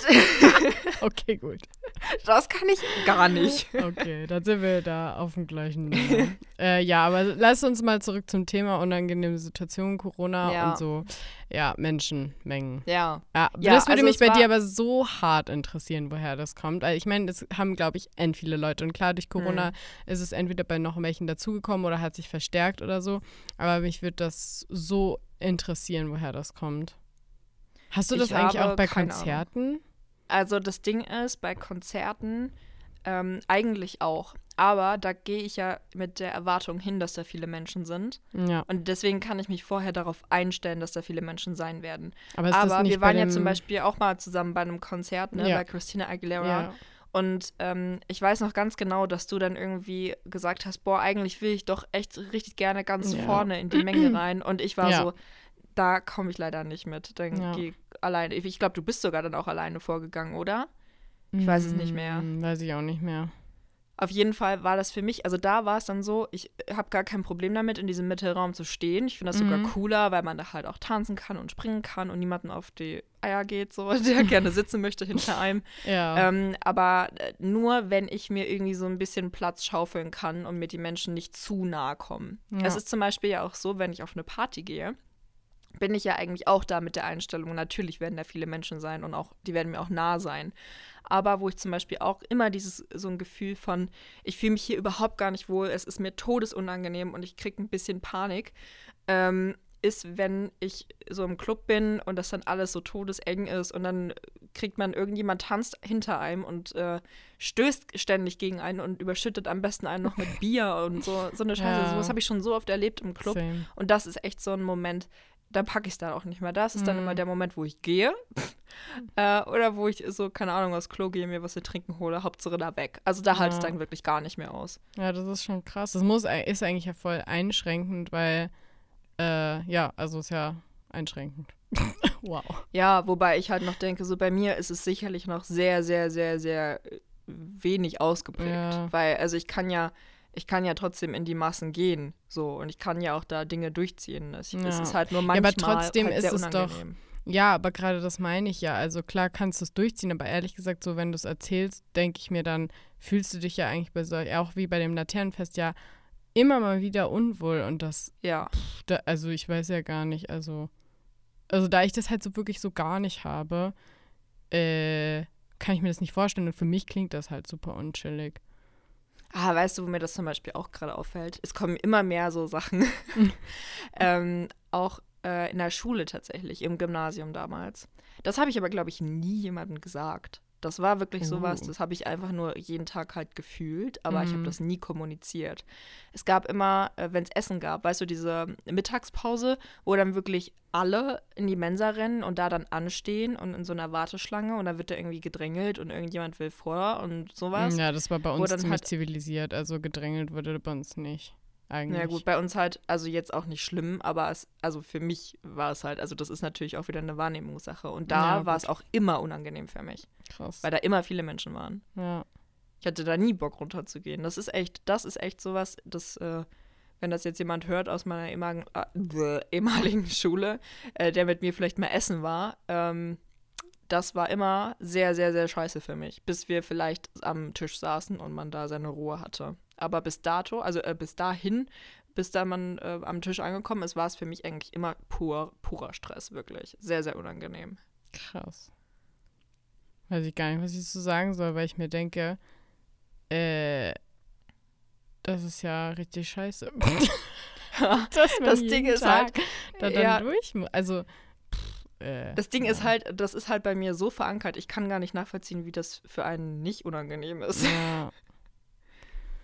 okay, gut. Das kann ich gar nicht. Okay, dann sind wir da auf dem gleichen äh, Ja, aber lass uns mal zurück zum Thema unangenehme Situation, Corona ja. und so. Ja, Menschenmengen. Ja. Ja, ja das würde also mich bei dir aber so hart interessieren, woher das kommt. Also ich meine, das haben, glaube ich, end viele Leute. Und klar, durch Corona mhm. ist es entweder bei noch welchen dazugekommen oder hat sich verstärkt oder so. Aber mich würde das so interessieren, woher das kommt. Hast du das ich eigentlich auch bei Konzerten? Ahnung. Also das Ding ist, bei Konzerten ähm, eigentlich auch. Aber da gehe ich ja mit der Erwartung hin, dass da viele Menschen sind. Ja. Und deswegen kann ich mich vorher darauf einstellen, dass da viele Menschen sein werden. Aber, Aber wir waren ja zum Beispiel auch mal zusammen bei einem Konzert, ne, ja. bei Christina Aguilera. Ja. Und ähm, ich weiß noch ganz genau, dass du dann irgendwie gesagt hast, boah, eigentlich will ich doch echt richtig gerne ganz vorne in die Menge rein. Und ich war so, da komme ich leider nicht mit. Dann ja. geh alleine. Ich glaube, du bist sogar dann auch alleine vorgegangen, oder? Ich weiß es nicht mehr. Hm, weiß ich auch nicht mehr. Auf jeden Fall war das für mich, also da war es dann so, ich habe gar kein Problem damit, in diesem Mittelraum zu stehen. Ich finde das mhm. sogar cooler, weil man da halt auch tanzen kann und springen kann und niemanden auf die Eier geht, so, der gerne sitzen möchte hinter einem. Ja. Ähm, aber äh, nur, wenn ich mir irgendwie so ein bisschen Platz schaufeln kann und mir die Menschen nicht zu nahe kommen. Ja. Es ist zum Beispiel ja auch so, wenn ich auf eine Party gehe, bin ich ja eigentlich auch da mit der Einstellung, natürlich werden da viele Menschen sein und auch, die werden mir auch nah sein aber wo ich zum Beispiel auch immer dieses so ein Gefühl von, ich fühle mich hier überhaupt gar nicht wohl, es ist mir todesunangenehm und ich kriege ein bisschen Panik, ähm, ist, wenn ich so im Club bin und das dann alles so todeseng ist und dann kriegt man irgendjemand tanzt hinter einem und äh, stößt ständig gegen einen und überschüttet am besten einen noch mit Bier und so so eine Scheiße. Ja. Sowas habe ich schon so oft erlebt im Club Same. und das ist echt so ein Moment, da packe ich es dann auch nicht mehr. Das ist dann immer mhm. der Moment, wo ich gehe. äh, oder wo ich so, keine Ahnung, aus Klo gehe, mir was zu trinken hole, Hauptsache da weg. Also da ja. halte es dann wirklich gar nicht mehr aus. Ja, das ist schon krass. Das muss, ist eigentlich ja voll einschränkend, weil, äh, ja, also ist ja einschränkend. wow. Ja, wobei ich halt noch denke, so bei mir ist es sicherlich noch sehr, sehr, sehr, sehr wenig ausgeprägt. Ja. Weil, also ich kann ja ich kann ja trotzdem in die Massen gehen, so und ich kann ja auch da Dinge durchziehen. Es, ja. es ist halt nur manchmal ja, aber trotzdem halt ist es doch ja, aber gerade das meine ich ja. Also klar kannst du es durchziehen, aber ehrlich gesagt, so wenn du es erzählst, denke ich mir dann, fühlst du dich ja eigentlich bei so, auch wie bei dem Laternenfest ja immer mal wieder unwohl und das, ja. Pff, da, also ich weiß ja gar nicht, also, also da ich das halt so wirklich so gar nicht habe, äh, kann ich mir das nicht vorstellen und für mich klingt das halt super unchillig. Ah, weißt du, wo mir das zum Beispiel auch gerade auffällt? Es kommen immer mehr so Sachen. ähm, auch äh, in der Schule tatsächlich, im Gymnasium damals. Das habe ich aber, glaube ich, nie jemandem gesagt. Das war wirklich sowas, das habe ich einfach nur jeden Tag halt gefühlt, aber mhm. ich habe das nie kommuniziert. Es gab immer, äh, wenn es Essen gab, weißt du, diese Mittagspause, wo dann wirklich alle in die Mensa rennen und da dann anstehen und in so einer Warteschlange und da wird da irgendwie gedrängelt und irgendjemand will vor und sowas. Ja, das war bei uns ziemlich halt zivilisiert, also gedrängelt wurde bei uns nicht eigentlich. Ja gut, bei uns halt, also jetzt auch nicht schlimm, aber es, also für mich war es halt, also das ist natürlich auch wieder eine Wahrnehmungssache. Und da ja, war es auch immer unangenehm für mich. Krass. Weil da immer viele Menschen waren. Ja. Ich hatte da nie Bock runterzugehen. Das ist echt, das ist echt sowas, das, äh, wenn das jetzt jemand hört aus meiner ehemaligen, äh, ehemaligen Schule, äh, der mit mir vielleicht mal essen war, ähm, das war immer sehr, sehr, sehr scheiße für mich, bis wir vielleicht am Tisch saßen und man da seine Ruhe hatte. Aber bis dato, also äh, bis dahin, bis da man äh, am Tisch angekommen ist, war es für mich eigentlich immer pur, purer Stress, wirklich. Sehr, sehr unangenehm. Krass. Weiß ich gar nicht, was ich so sagen soll, weil ich mir denke, äh, das ist ja richtig scheiße. Dass das Ding ist halt, da dann ja, durch, also pff, äh, das Ding ja. ist halt, das ist halt bei mir so verankert, ich kann gar nicht nachvollziehen, wie das für einen nicht unangenehm ist. Ja.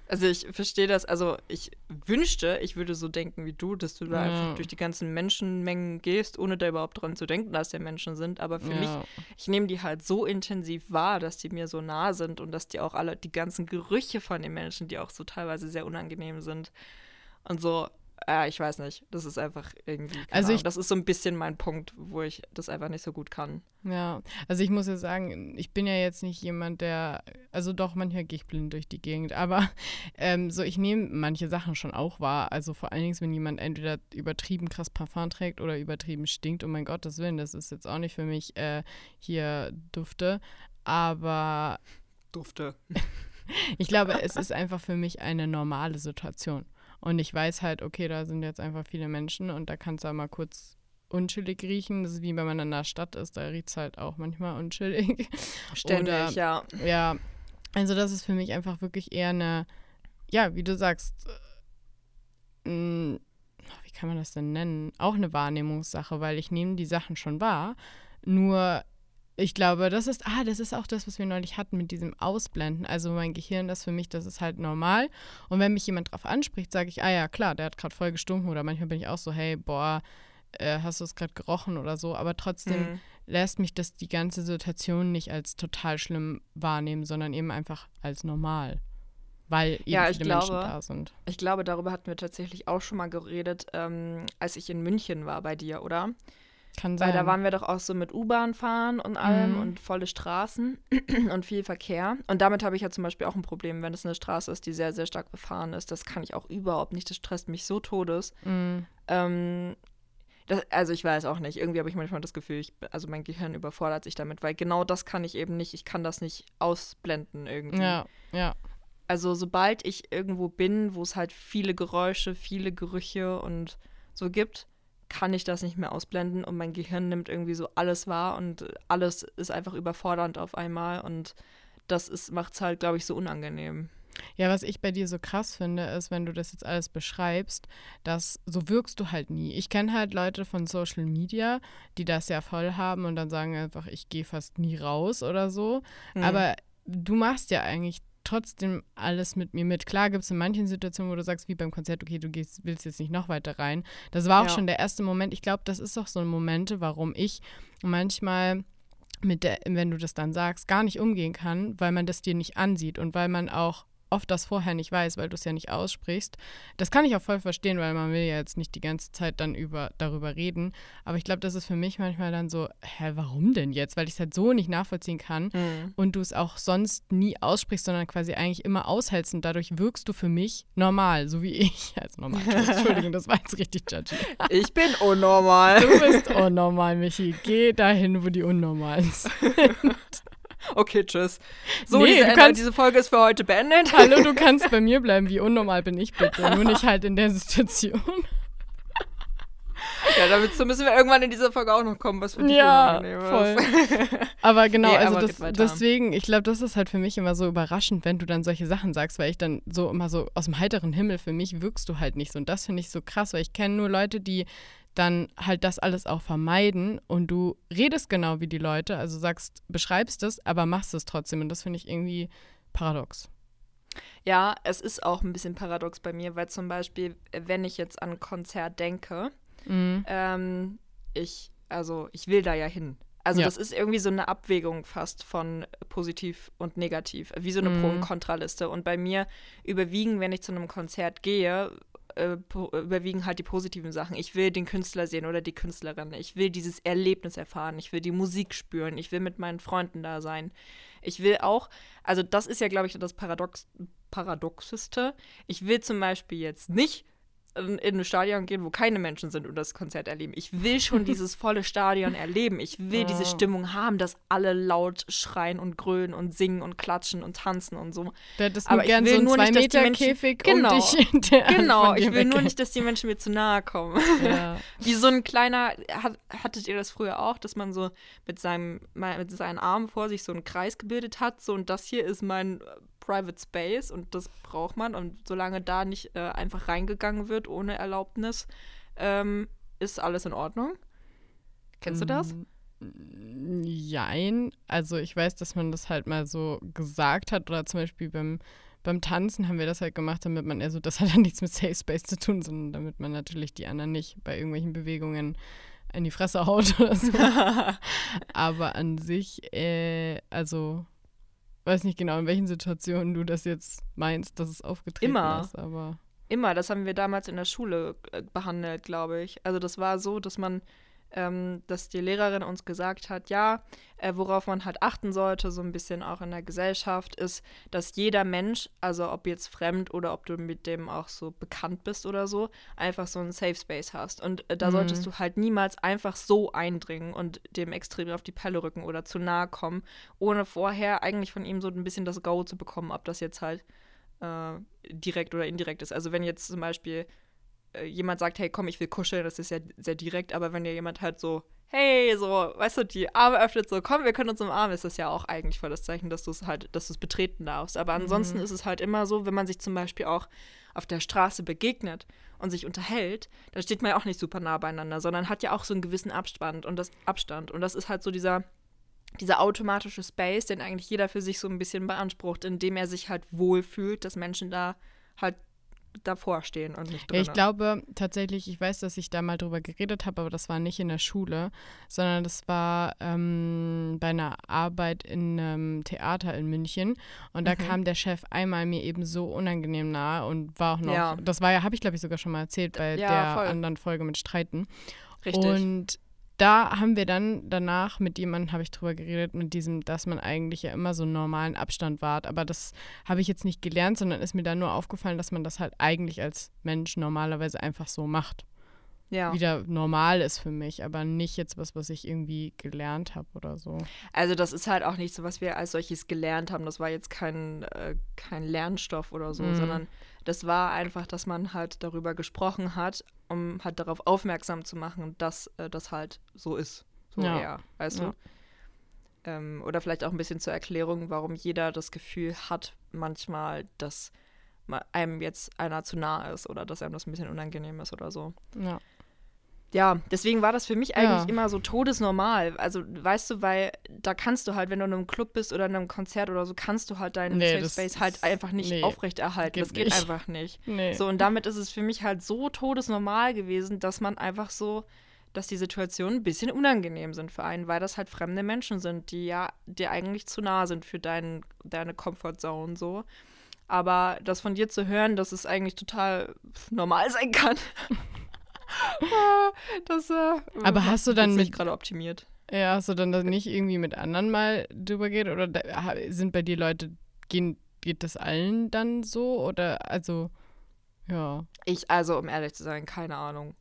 Also ich verstehe das, also ich wünschte, ich würde so denken wie du, dass du da ja. einfach durch die ganzen Menschenmengen gehst, ohne da überhaupt dran zu denken, dass der Menschen sind. Aber für ja. mich, ich nehme die halt so intensiv wahr, dass die mir so nah sind und dass die auch alle, die ganzen Gerüche von den Menschen, die auch so teilweise sehr unangenehm sind. Und so, ja, ich weiß nicht. Das ist einfach irgendwie. Also ich, das ist so ein bisschen mein Punkt, wo ich das einfach nicht so gut kann. Ja, also ich muss ja sagen, ich bin ja jetzt nicht jemand, der, also doch, manchmal gehe ich blind durch die Gegend, aber ähm, so, ich nehme manche Sachen schon auch wahr. Also vor allen Dingen, wenn jemand entweder übertrieben krass Parfum trägt oder übertrieben stinkt, oh mein Gott, das Willen, das ist jetzt auch nicht für mich äh, hier Dufte, aber. Dufte. ich glaube, es ist einfach für mich eine normale Situation. Und ich weiß halt, okay, da sind jetzt einfach viele Menschen und da kannst du halt mal kurz unchillig riechen. Das ist wie wenn man in der Stadt ist, da riecht es halt auch manchmal unchillig. Ständig, Oder, ja. Ja, also das ist für mich einfach wirklich eher eine, ja, wie du sagst, äh, wie kann man das denn nennen? Auch eine Wahrnehmungssache, weil ich nehme die Sachen schon wahr. Nur ich glaube, das ist, ah, das ist auch das, was wir neulich hatten mit diesem Ausblenden. Also mein Gehirn, das für mich, das ist halt normal. Und wenn mich jemand drauf anspricht, sage ich, ah ja, klar, der hat gerade voll gestunken. Oder manchmal bin ich auch so, hey, boah, äh, hast du es gerade gerochen oder so. Aber trotzdem mhm. lässt mich das die ganze Situation nicht als total schlimm wahrnehmen, sondern eben einfach als normal. Weil eben ja, viele glaube, Menschen da sind. Ich glaube, darüber hatten wir tatsächlich auch schon mal geredet, ähm, als ich in München war bei dir, oder? Kann sein. Weil da waren wir doch auch so mit U-Bahn fahren und allem mhm. und volle Straßen und viel Verkehr. Und damit habe ich ja zum Beispiel auch ein Problem, wenn es eine Straße ist, die sehr, sehr stark befahren ist. Das kann ich auch überhaupt nicht. Das stresst mich so todes. Mhm. Ähm, das, also ich weiß auch nicht. Irgendwie habe ich manchmal das Gefühl, ich, also mein Gehirn überfordert sich damit, weil genau das kann ich eben nicht. Ich kann das nicht ausblenden irgendwie. Ja, ja. Also sobald ich irgendwo bin, wo es halt viele Geräusche, viele Gerüche und so gibt, kann ich das nicht mehr ausblenden und mein Gehirn nimmt irgendwie so alles wahr und alles ist einfach überfordernd auf einmal und das macht es halt, glaube ich, so unangenehm. Ja, was ich bei dir so krass finde, ist, wenn du das jetzt alles beschreibst, dass so wirkst du halt nie. Ich kenne halt Leute von Social Media, die das ja voll haben und dann sagen einfach, ich gehe fast nie raus oder so. Mhm. Aber du machst ja eigentlich trotzdem alles mit mir mit. Klar gibt es in manchen Situationen, wo du sagst, wie beim Konzert, okay, du gehst, willst jetzt nicht noch weiter rein. Das war auch ja. schon der erste Moment. Ich glaube, das ist auch so ein Momente, warum ich manchmal mit der, wenn du das dann sagst, gar nicht umgehen kann, weil man das dir nicht ansieht und weil man auch oft das vorher nicht weiß, weil du es ja nicht aussprichst. Das kann ich auch voll verstehen, weil man will ja jetzt nicht die ganze Zeit dann über, darüber reden. Aber ich glaube, das ist für mich manchmal dann so, hä, warum denn jetzt? Weil ich es halt so nicht nachvollziehen kann mhm. und du es auch sonst nie aussprichst, sondern quasi eigentlich immer aushältst und dadurch wirkst du für mich normal, so wie ich. Also normal. Entschuldigung, das war jetzt richtig judgy. Ich bin unnormal. Du bist unnormal, Michi. Geh dahin, wo die Unnormalen sind. Okay, tschüss. So, nee, diese, kannst, diese, Folge ist für heute beendet. Hallo, du kannst bei mir bleiben. Wie unnormal bin ich bitte? Nur nicht halt in der Situation. Ja, damit müssen wir irgendwann in dieser Folge auch noch kommen, was für dich ja, voll. Aber genau, nee, also aber das, deswegen, ich glaube, das ist halt für mich immer so überraschend, wenn du dann solche Sachen sagst, weil ich dann so immer so aus dem heiteren Himmel, für mich wirkst du halt nicht so. Und das finde ich so krass, weil ich kenne nur Leute, die dann halt das alles auch vermeiden und du redest genau wie die Leute, also sagst, beschreibst es, aber machst es trotzdem und das finde ich irgendwie paradox. Ja, es ist auch ein bisschen paradox bei mir, weil zum Beispiel, wenn ich jetzt an ein Konzert denke, mhm. ähm, ich, also ich will da ja hin. Also ja. das ist irgendwie so eine Abwägung fast von positiv und negativ, wie so eine mhm. Pro- und Kontraliste. Und bei mir überwiegen, wenn ich zu einem Konzert gehe, äh, überwiegen halt die positiven Sachen. Ich will den Künstler sehen oder die Künstlerin. Ich will dieses Erlebnis erfahren. Ich will die Musik spüren. Ich will mit meinen Freunden da sein. Ich will auch, also das ist ja, glaube ich, das Paradox, Paradoxeste. Ich will zum Beispiel jetzt nicht in, in ein Stadion gehen, wo keine Menschen sind und das Konzert erleben. Ich will schon dieses volle Stadion erleben. Ich will diese Stimmung haben, dass alle laut schreien und grölen und singen und klatschen und tanzen und so. Du hättest Aber gern so einen zwei nicht, Meter Menschen, Käfig genau, um dich Genau, ich will weg. nur nicht, dass die Menschen mir zu nahe kommen. Ja. Wie so ein kleiner, hat, hattet ihr das früher auch, dass man so mit seinem, mit seinen Armen vor sich so einen Kreis gebildet hat, so und das hier ist mein Private Space und das braucht man. Und solange da nicht äh, einfach reingegangen wird ohne Erlaubnis, ähm, ist alles in Ordnung. Kennst du das? Mm, jein. Also ich weiß, dass man das halt mal so gesagt hat oder zum Beispiel beim, beim Tanzen haben wir das halt gemacht, damit man, also das hat ja nichts mit Safe Space zu tun, sondern damit man natürlich die anderen nicht bei irgendwelchen Bewegungen in die Fresse haut oder so. Aber an sich, äh, also weiß nicht genau, in welchen Situationen du das jetzt meinst, dass es aufgetreten Immer. ist, aber. Immer, das haben wir damals in der Schule äh, behandelt, glaube ich. Also das war so, dass man ähm, dass die Lehrerin uns gesagt hat, ja, äh, worauf man halt achten sollte, so ein bisschen auch in der Gesellschaft, ist, dass jeder Mensch, also ob jetzt fremd oder ob du mit dem auch so bekannt bist oder so, einfach so einen Safe Space hast. Und äh, da mhm. solltest du halt niemals einfach so eindringen und dem extrem auf die Pelle rücken oder zu nahe kommen, ohne vorher eigentlich von ihm so ein bisschen das Go zu bekommen, ob das jetzt halt äh, direkt oder indirekt ist. Also wenn jetzt zum Beispiel jemand sagt, hey, komm, ich will kuscheln, das ist ja sehr direkt, aber wenn dir jemand halt so, hey, so, weißt du, die Arme öffnet, so, komm, wir können uns umarmen, ist das ja auch eigentlich voll das Zeichen, dass du es halt, dass du es betreten darfst. Aber ansonsten mhm. ist es halt immer so, wenn man sich zum Beispiel auch auf der Straße begegnet und sich unterhält, dann steht man ja auch nicht super nah beieinander, sondern hat ja auch so einen gewissen Abstand und das Abstand. Und das ist halt so dieser, dieser automatische Space, den eigentlich jeder für sich so ein bisschen beansprucht, indem er sich halt wohlfühlt, dass Menschen da halt davor stehen und nicht drin. Ja, ich glaube tatsächlich, ich weiß, dass ich da mal drüber geredet habe, aber das war nicht in der Schule, sondern das war ähm, bei einer Arbeit in einem Theater in München. Und da mhm. kam der Chef einmal mir eben so unangenehm nahe und war auch noch, ja. das war ja, habe ich glaube ich sogar schon mal erzählt bei ja, der voll. anderen Folge mit Streiten. Richtig. Und da haben wir dann danach mit jemandem, habe ich drüber geredet, mit diesem, dass man eigentlich ja immer so einen normalen Abstand wahrt. Aber das habe ich jetzt nicht gelernt, sondern ist mir dann nur aufgefallen, dass man das halt eigentlich als Mensch normalerweise einfach so macht. Ja. Wieder normal ist für mich, aber nicht jetzt was, was ich irgendwie gelernt habe oder so. Also das ist halt auch nicht so, was wir als solches gelernt haben. Das war jetzt kein, äh, kein Lernstoff oder so, mhm. sondern das war einfach, dass man halt darüber gesprochen hat, um halt darauf aufmerksam zu machen, dass äh, das halt so ist. So ja. eher, weißt ja. du? Ähm, oder vielleicht auch ein bisschen zur Erklärung, warum jeder das Gefühl hat, manchmal, dass einem jetzt einer zu nah ist oder dass einem das ein bisschen unangenehm ist oder so. Ja ja, deswegen war das für mich eigentlich ja. immer so todesnormal. Also, weißt du, weil da kannst du halt, wenn du in einem Club bist oder in einem Konzert oder so, kannst du halt deinen nee, Safe Space halt einfach nicht nee, aufrechterhalten. Das geht nicht. einfach nicht. Nee. So, und damit ist es für mich halt so todesnormal gewesen, dass man einfach so, dass die Situationen ein bisschen unangenehm sind für einen, weil das halt fremde Menschen sind, die ja dir eigentlich zu nah sind für dein, deine Comfortzone so. Aber das von dir zu hören, dass es eigentlich total normal sein kann. das, äh, Aber hast du dann mit gerade optimiert? Ja, hast du dann nicht irgendwie mit anderen mal drüber geht oder da, sind bei dir Leute gehen geht das allen dann so oder also ja. Ich also um ehrlich zu sein, keine Ahnung.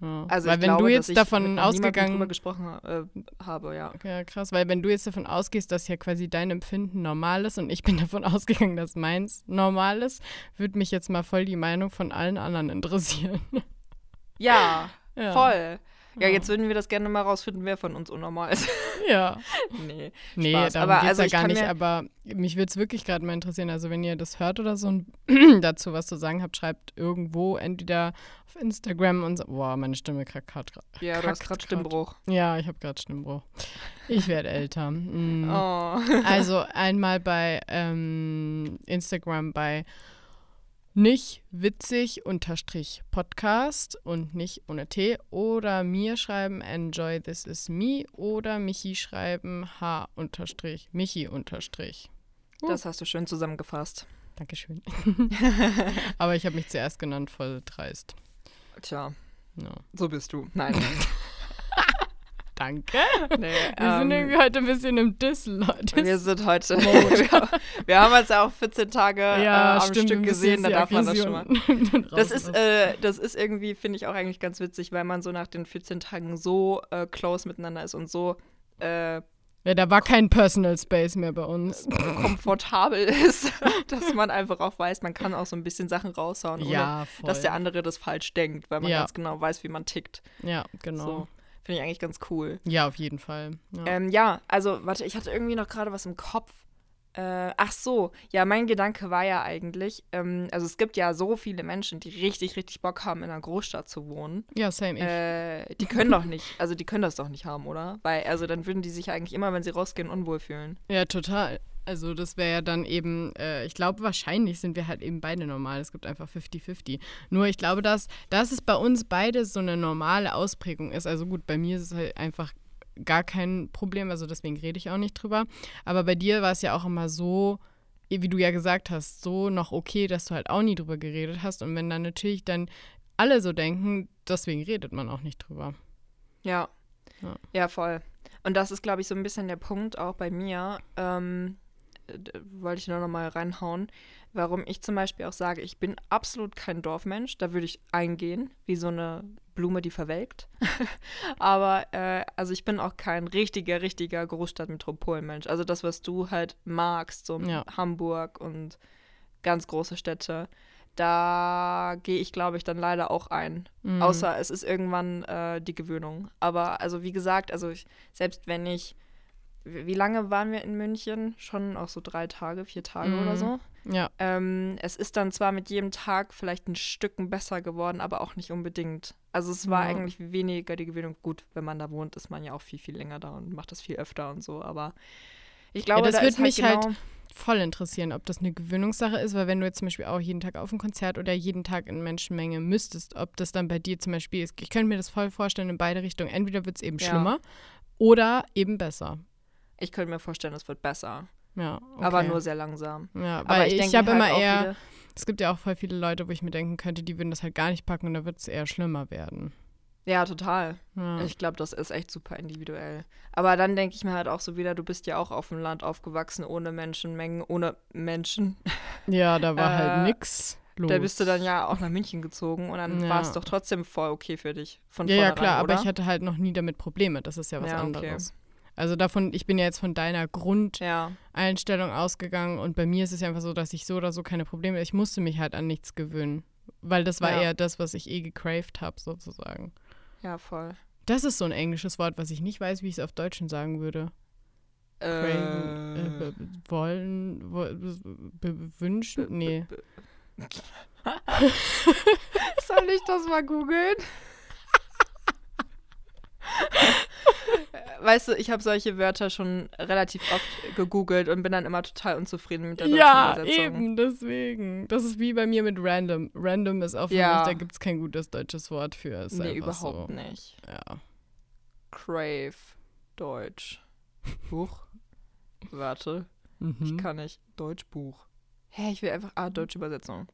Ja. Also weil wenn glaube, du jetzt davon ausgegangen gesprochen äh, habe, ja. Ja, krass, weil wenn du jetzt davon ausgehst, dass ja quasi dein Empfinden normal ist und ich bin davon ausgegangen, dass meins normal ist, würde mich jetzt mal voll die Meinung von allen anderen interessieren. Ja, ja. voll. Ja, jetzt würden wir das gerne mal rausfinden, wer von uns unnormal ist. Ja. nee, nee Spaß. darum aber geht's also ja gar nicht, aber mich würde es wirklich gerade mal interessieren. Also wenn ihr das hört oder so und dazu was zu sagen habt, schreibt irgendwo, entweder auf Instagram und so. Boah, meine Stimme kackt gerade. Ja, du hast gerade Stimmbruch. Ja, ich habe gerade Stimmbruch. Ich werde älter. Mm. Oh. also einmal bei ähm, Instagram bei nicht witzig unterstrich Podcast und nicht ohne T oder mir schreiben enjoy this is me oder Michi schreiben H unterstrich Michi unterstrich. Uh. Das hast du schön zusammengefasst. Dankeschön. Aber ich habe mich zuerst genannt, voll dreist. Tja, no. so bist du. Nein. Danke. Nee, Wir sind ähm, irgendwie heute ein bisschen im Diss, Leute. wir sind heute. wir, wir haben uns ja auch 14 Tage äh, am stimmt, Stück gesehen, da darf man das schon mal. Das ist, äh, das ist irgendwie, finde ich auch eigentlich ganz witzig, weil man so nach den 14 Tagen so äh, close miteinander ist und so äh, ja, da war kein Personal Space mehr bei uns. komfortabel ist, dass man einfach auch weiß, man kann auch so ein bisschen Sachen raushauen, ohne Ja, voll. dass der andere das falsch denkt, weil man Ja. ganz genau weiß, wie man tickt. ja, genau. So. Finde ich eigentlich ganz cool. Ja, auf jeden Fall. Ja. Ähm, ja, also, warte, ich hatte irgendwie noch gerade was im Kopf. Äh, ach so, ja, mein Gedanke war ja eigentlich, ähm, also es gibt ja so viele Menschen, die richtig, richtig Bock haben, in einer Großstadt zu wohnen. ja, same ich. Äh, die können doch nicht, also die können das doch nicht haben, oder? Weil, also dann würden die sich eigentlich immer, wenn sie rausgehen, unwohl fühlen. Ja, total. Also das wäre ja dann eben, äh, ich glaube, wahrscheinlich sind wir halt eben beide normal. Es gibt einfach 50-50. Nur ich glaube, dass, dass es bei uns beide so eine normale Ausprägung ist. Also gut, bei mir ist es halt einfach gar kein Problem, also deswegen rede ich auch nicht drüber. Aber bei dir war es ja auch immer so, wie du ja gesagt hast, so noch okay, dass du halt auch nie drüber geredet hast. Und wenn dann natürlich dann alle so denken, deswegen redet man auch nicht drüber. Ja. Ja. Ja, voll. Und das ist, glaube ich, so ein bisschen der Punkt auch bei mir. Ähm, wollte ich nur noch mal reinhauen, warum ich zum Beispiel auch sage, ich bin absolut kein Dorfmensch. Da würde ich eingehen, wie so eine Blume, die verwelkt. Aber äh, also ich bin auch kein richtiger, richtiger Großstadt-Metropolenmensch. Also das, was du halt magst, so Ja. Hamburg und ganz große Städte, da gehe ich, glaube ich, dann leider auch ein. Mhm. Außer es ist irgendwann äh, die Gewöhnung. Aber also wie gesagt, also ich, selbst wenn ich, wie lange waren wir in München? Schon auch so drei Tage, vier Tage Mhm. oder so. Ja, Ähm, es ist dann zwar mit jedem Tag vielleicht ein Stücken besser geworden, aber auch nicht unbedingt. Also es war Ja. eigentlich weniger die Gewöhnung. Gut, wenn man da wohnt, ist man ja auch viel, viel länger da und macht das viel öfter und so. Aber ich glaube, das da ist halt mich genau, halt voll interessieren, ob das eine Gewöhnungssache ist, weil wenn du jetzt zum Beispiel auch jeden Tag auf ein Konzert oder jeden Tag in Menschenmenge müsstest, ob das dann bei dir zum Beispiel ist. Ich könnte mir das voll vorstellen in beide Richtungen. Entweder wird es eben Ja. schlimmer oder eben besser. Ich könnte mir vorstellen, es wird besser. Ja, okay. Aber nur sehr langsam. Ja, Aber weil ich, denke habe halt immer eher, es gibt ja auch voll viele Leute, wo ich mir denken könnte, die würden das halt gar nicht packen und da wird es eher schlimmer werden. Ja, total. Ja. Ich glaube, das ist echt super individuell. Aber dann denke ich mir halt auch so wieder, du bist ja auch auf dem Land aufgewachsen, ohne Menschenmengen, ohne Menschen. ja, da war Äh, halt nix los. Da bist du dann ja auch nach München gezogen und dann Ja. war es doch trotzdem voll okay für dich. Von Ja, ja, klar, oder? aber ich hatte halt noch nie damit Probleme. Das ist ja was Ja, okay. anderes. Also davon, ich bin ja jetzt von deiner Grundeinstellung Ja, ausgegangen und bei mir ist es ja einfach so, dass ich so oder so keine Probleme, ich musste mich halt an nichts gewöhnen. Weil das war Ja. eher das, was ich eh gecraved habe, sozusagen. ja, voll. Das ist so ein englisches Wort, was ich nicht weiß, wie ich es auf Deutschen sagen würde. Craven, äh, be- be- wollen, wo, wünschen? Nee. Soll ich das mal googeln? Weißt du, ich habe solche Wörter schon relativ oft gegoogelt und bin dann immer total unzufrieden mit der deutschen Ja, Übersetzung. eben, deswegen. Das ist wie bei mir mit random. Random ist auch für Ja. mich, da gibt es kein gutes deutsches Wort für. Ist Nee, überhaupt so. nicht. Ja. Crave, Deutsch. Buch. Warte, ich Mhm. kann nicht. Deutschbuch. Hä, ich will einfach. Ah, deutsche Übersetzung.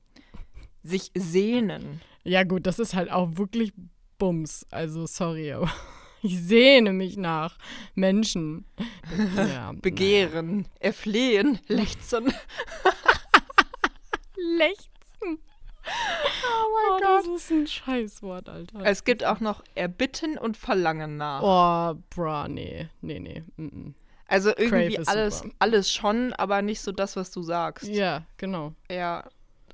Sich sehnen. Ja, gut, das ist halt auch wirklich Bums. Also, sorry, aber ich sehne mich nach Menschen. Ja, Begehren. Erflehen. Lechzen. Lechzen. Oh mein Gott. Das ist ein Scheißwort, Alter. Es gibt auch noch Erbitten und Verlangen nach. Oh, bra, nee. Nee, nee. Mm -mm. Also irgendwie alles, super. alles schon, aber nicht so das, was du sagst. Ja, genau. Ja,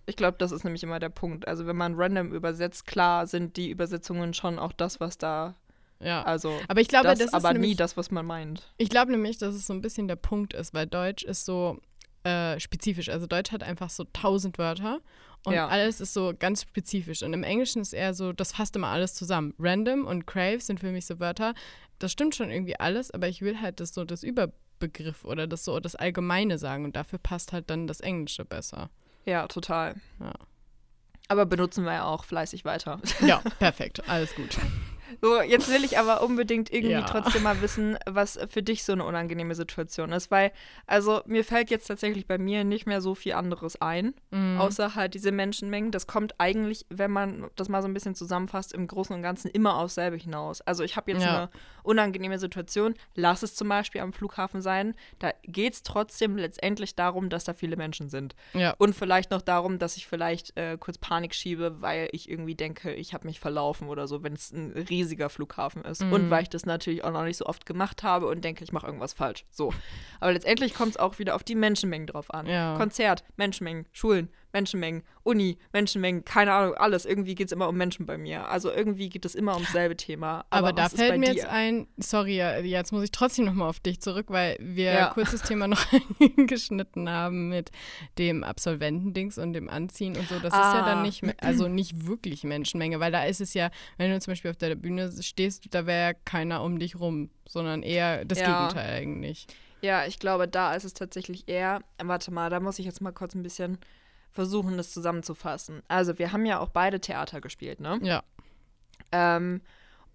ich glaube, das ist nämlich immer der Punkt. Also wenn man random übersetzt, klar sind die Übersetzungen schon auch das, was da, Ja. also aber ich glaube, das, das, aber ist nie nämlich, das, was man meint. Ich glaube nämlich, dass es so ein bisschen der Punkt ist, weil Deutsch ist so äh, spezifisch. Also Deutsch hat einfach so tausend Wörter und Ja. alles ist so ganz spezifisch. Und im Englischen ist eher so, das fasst immer alles zusammen. Random und crave sind für mich so Wörter. Das stimmt schon irgendwie alles, aber ich will halt das so das Überbegriff oder das so das Allgemeine sagen und dafür passt halt dann das Englische besser. Ja, total. Ja. Aber benutzen wir ja auch fleißig weiter. Ja, perfekt, alles gut. So, jetzt will ich aber unbedingt irgendwie Ja. trotzdem mal wissen, was für dich so eine unangenehme Situation ist. Weil, also mir fällt jetzt tatsächlich bei mir nicht mehr so viel anderes ein, Mhm. außer halt diese Menschenmengen. Das kommt eigentlich, wenn man das mal so ein bisschen zusammenfasst, im Großen und Ganzen immer aufs selbe hinaus. Also ich habe jetzt Ja. eine unangenehme Situation, lass es zum Beispiel am Flughafen sein. Da geht es trotzdem letztendlich darum, dass da viele Menschen sind. Ja. Und vielleicht noch darum, dass ich vielleicht äh, kurz Panik schiebe, weil ich irgendwie denke, ich habe mich verlaufen oder so, wenn es ein riesiger Flughafen ist. Mhm. Und weil ich das natürlich auch noch nicht so oft gemacht habe und denke, ich mache irgendwas falsch. So. Aber letztendlich kommt es auch wieder auf die Menschenmengen drauf an. Ja. Konzert, Menschenmengen, Schulen, Menschenmengen, Uni, Menschenmengen, keine Ahnung, alles. Irgendwie geht es immer um Menschen bei mir. Also irgendwie geht es immer ums selbe Thema. Aber, da was ist fällt mir dir? jetzt ein, sorry, jetzt muss ich trotzdem nochmal auf dich zurück, weil wir Ja. kurz das Thema noch geschnitten haben mit dem Absolventendings und dem Anziehen und so. Das ist ja Ah. dann nicht, me- also nicht wirklich Menschenmenge, weil da ist es ja, wenn du zum Beispiel auf der Bühne stehst, da wäre ja keiner um dich rum, sondern eher das Ja. Gegenteil eigentlich. Ja, ich glaube, da ist es tatsächlich eher. Warte mal, da muss ich jetzt mal kurz ein bisschen versuchen, das zusammenzufassen. Also, wir haben ja auch beide Theater gespielt, ne? Ja. Ähm,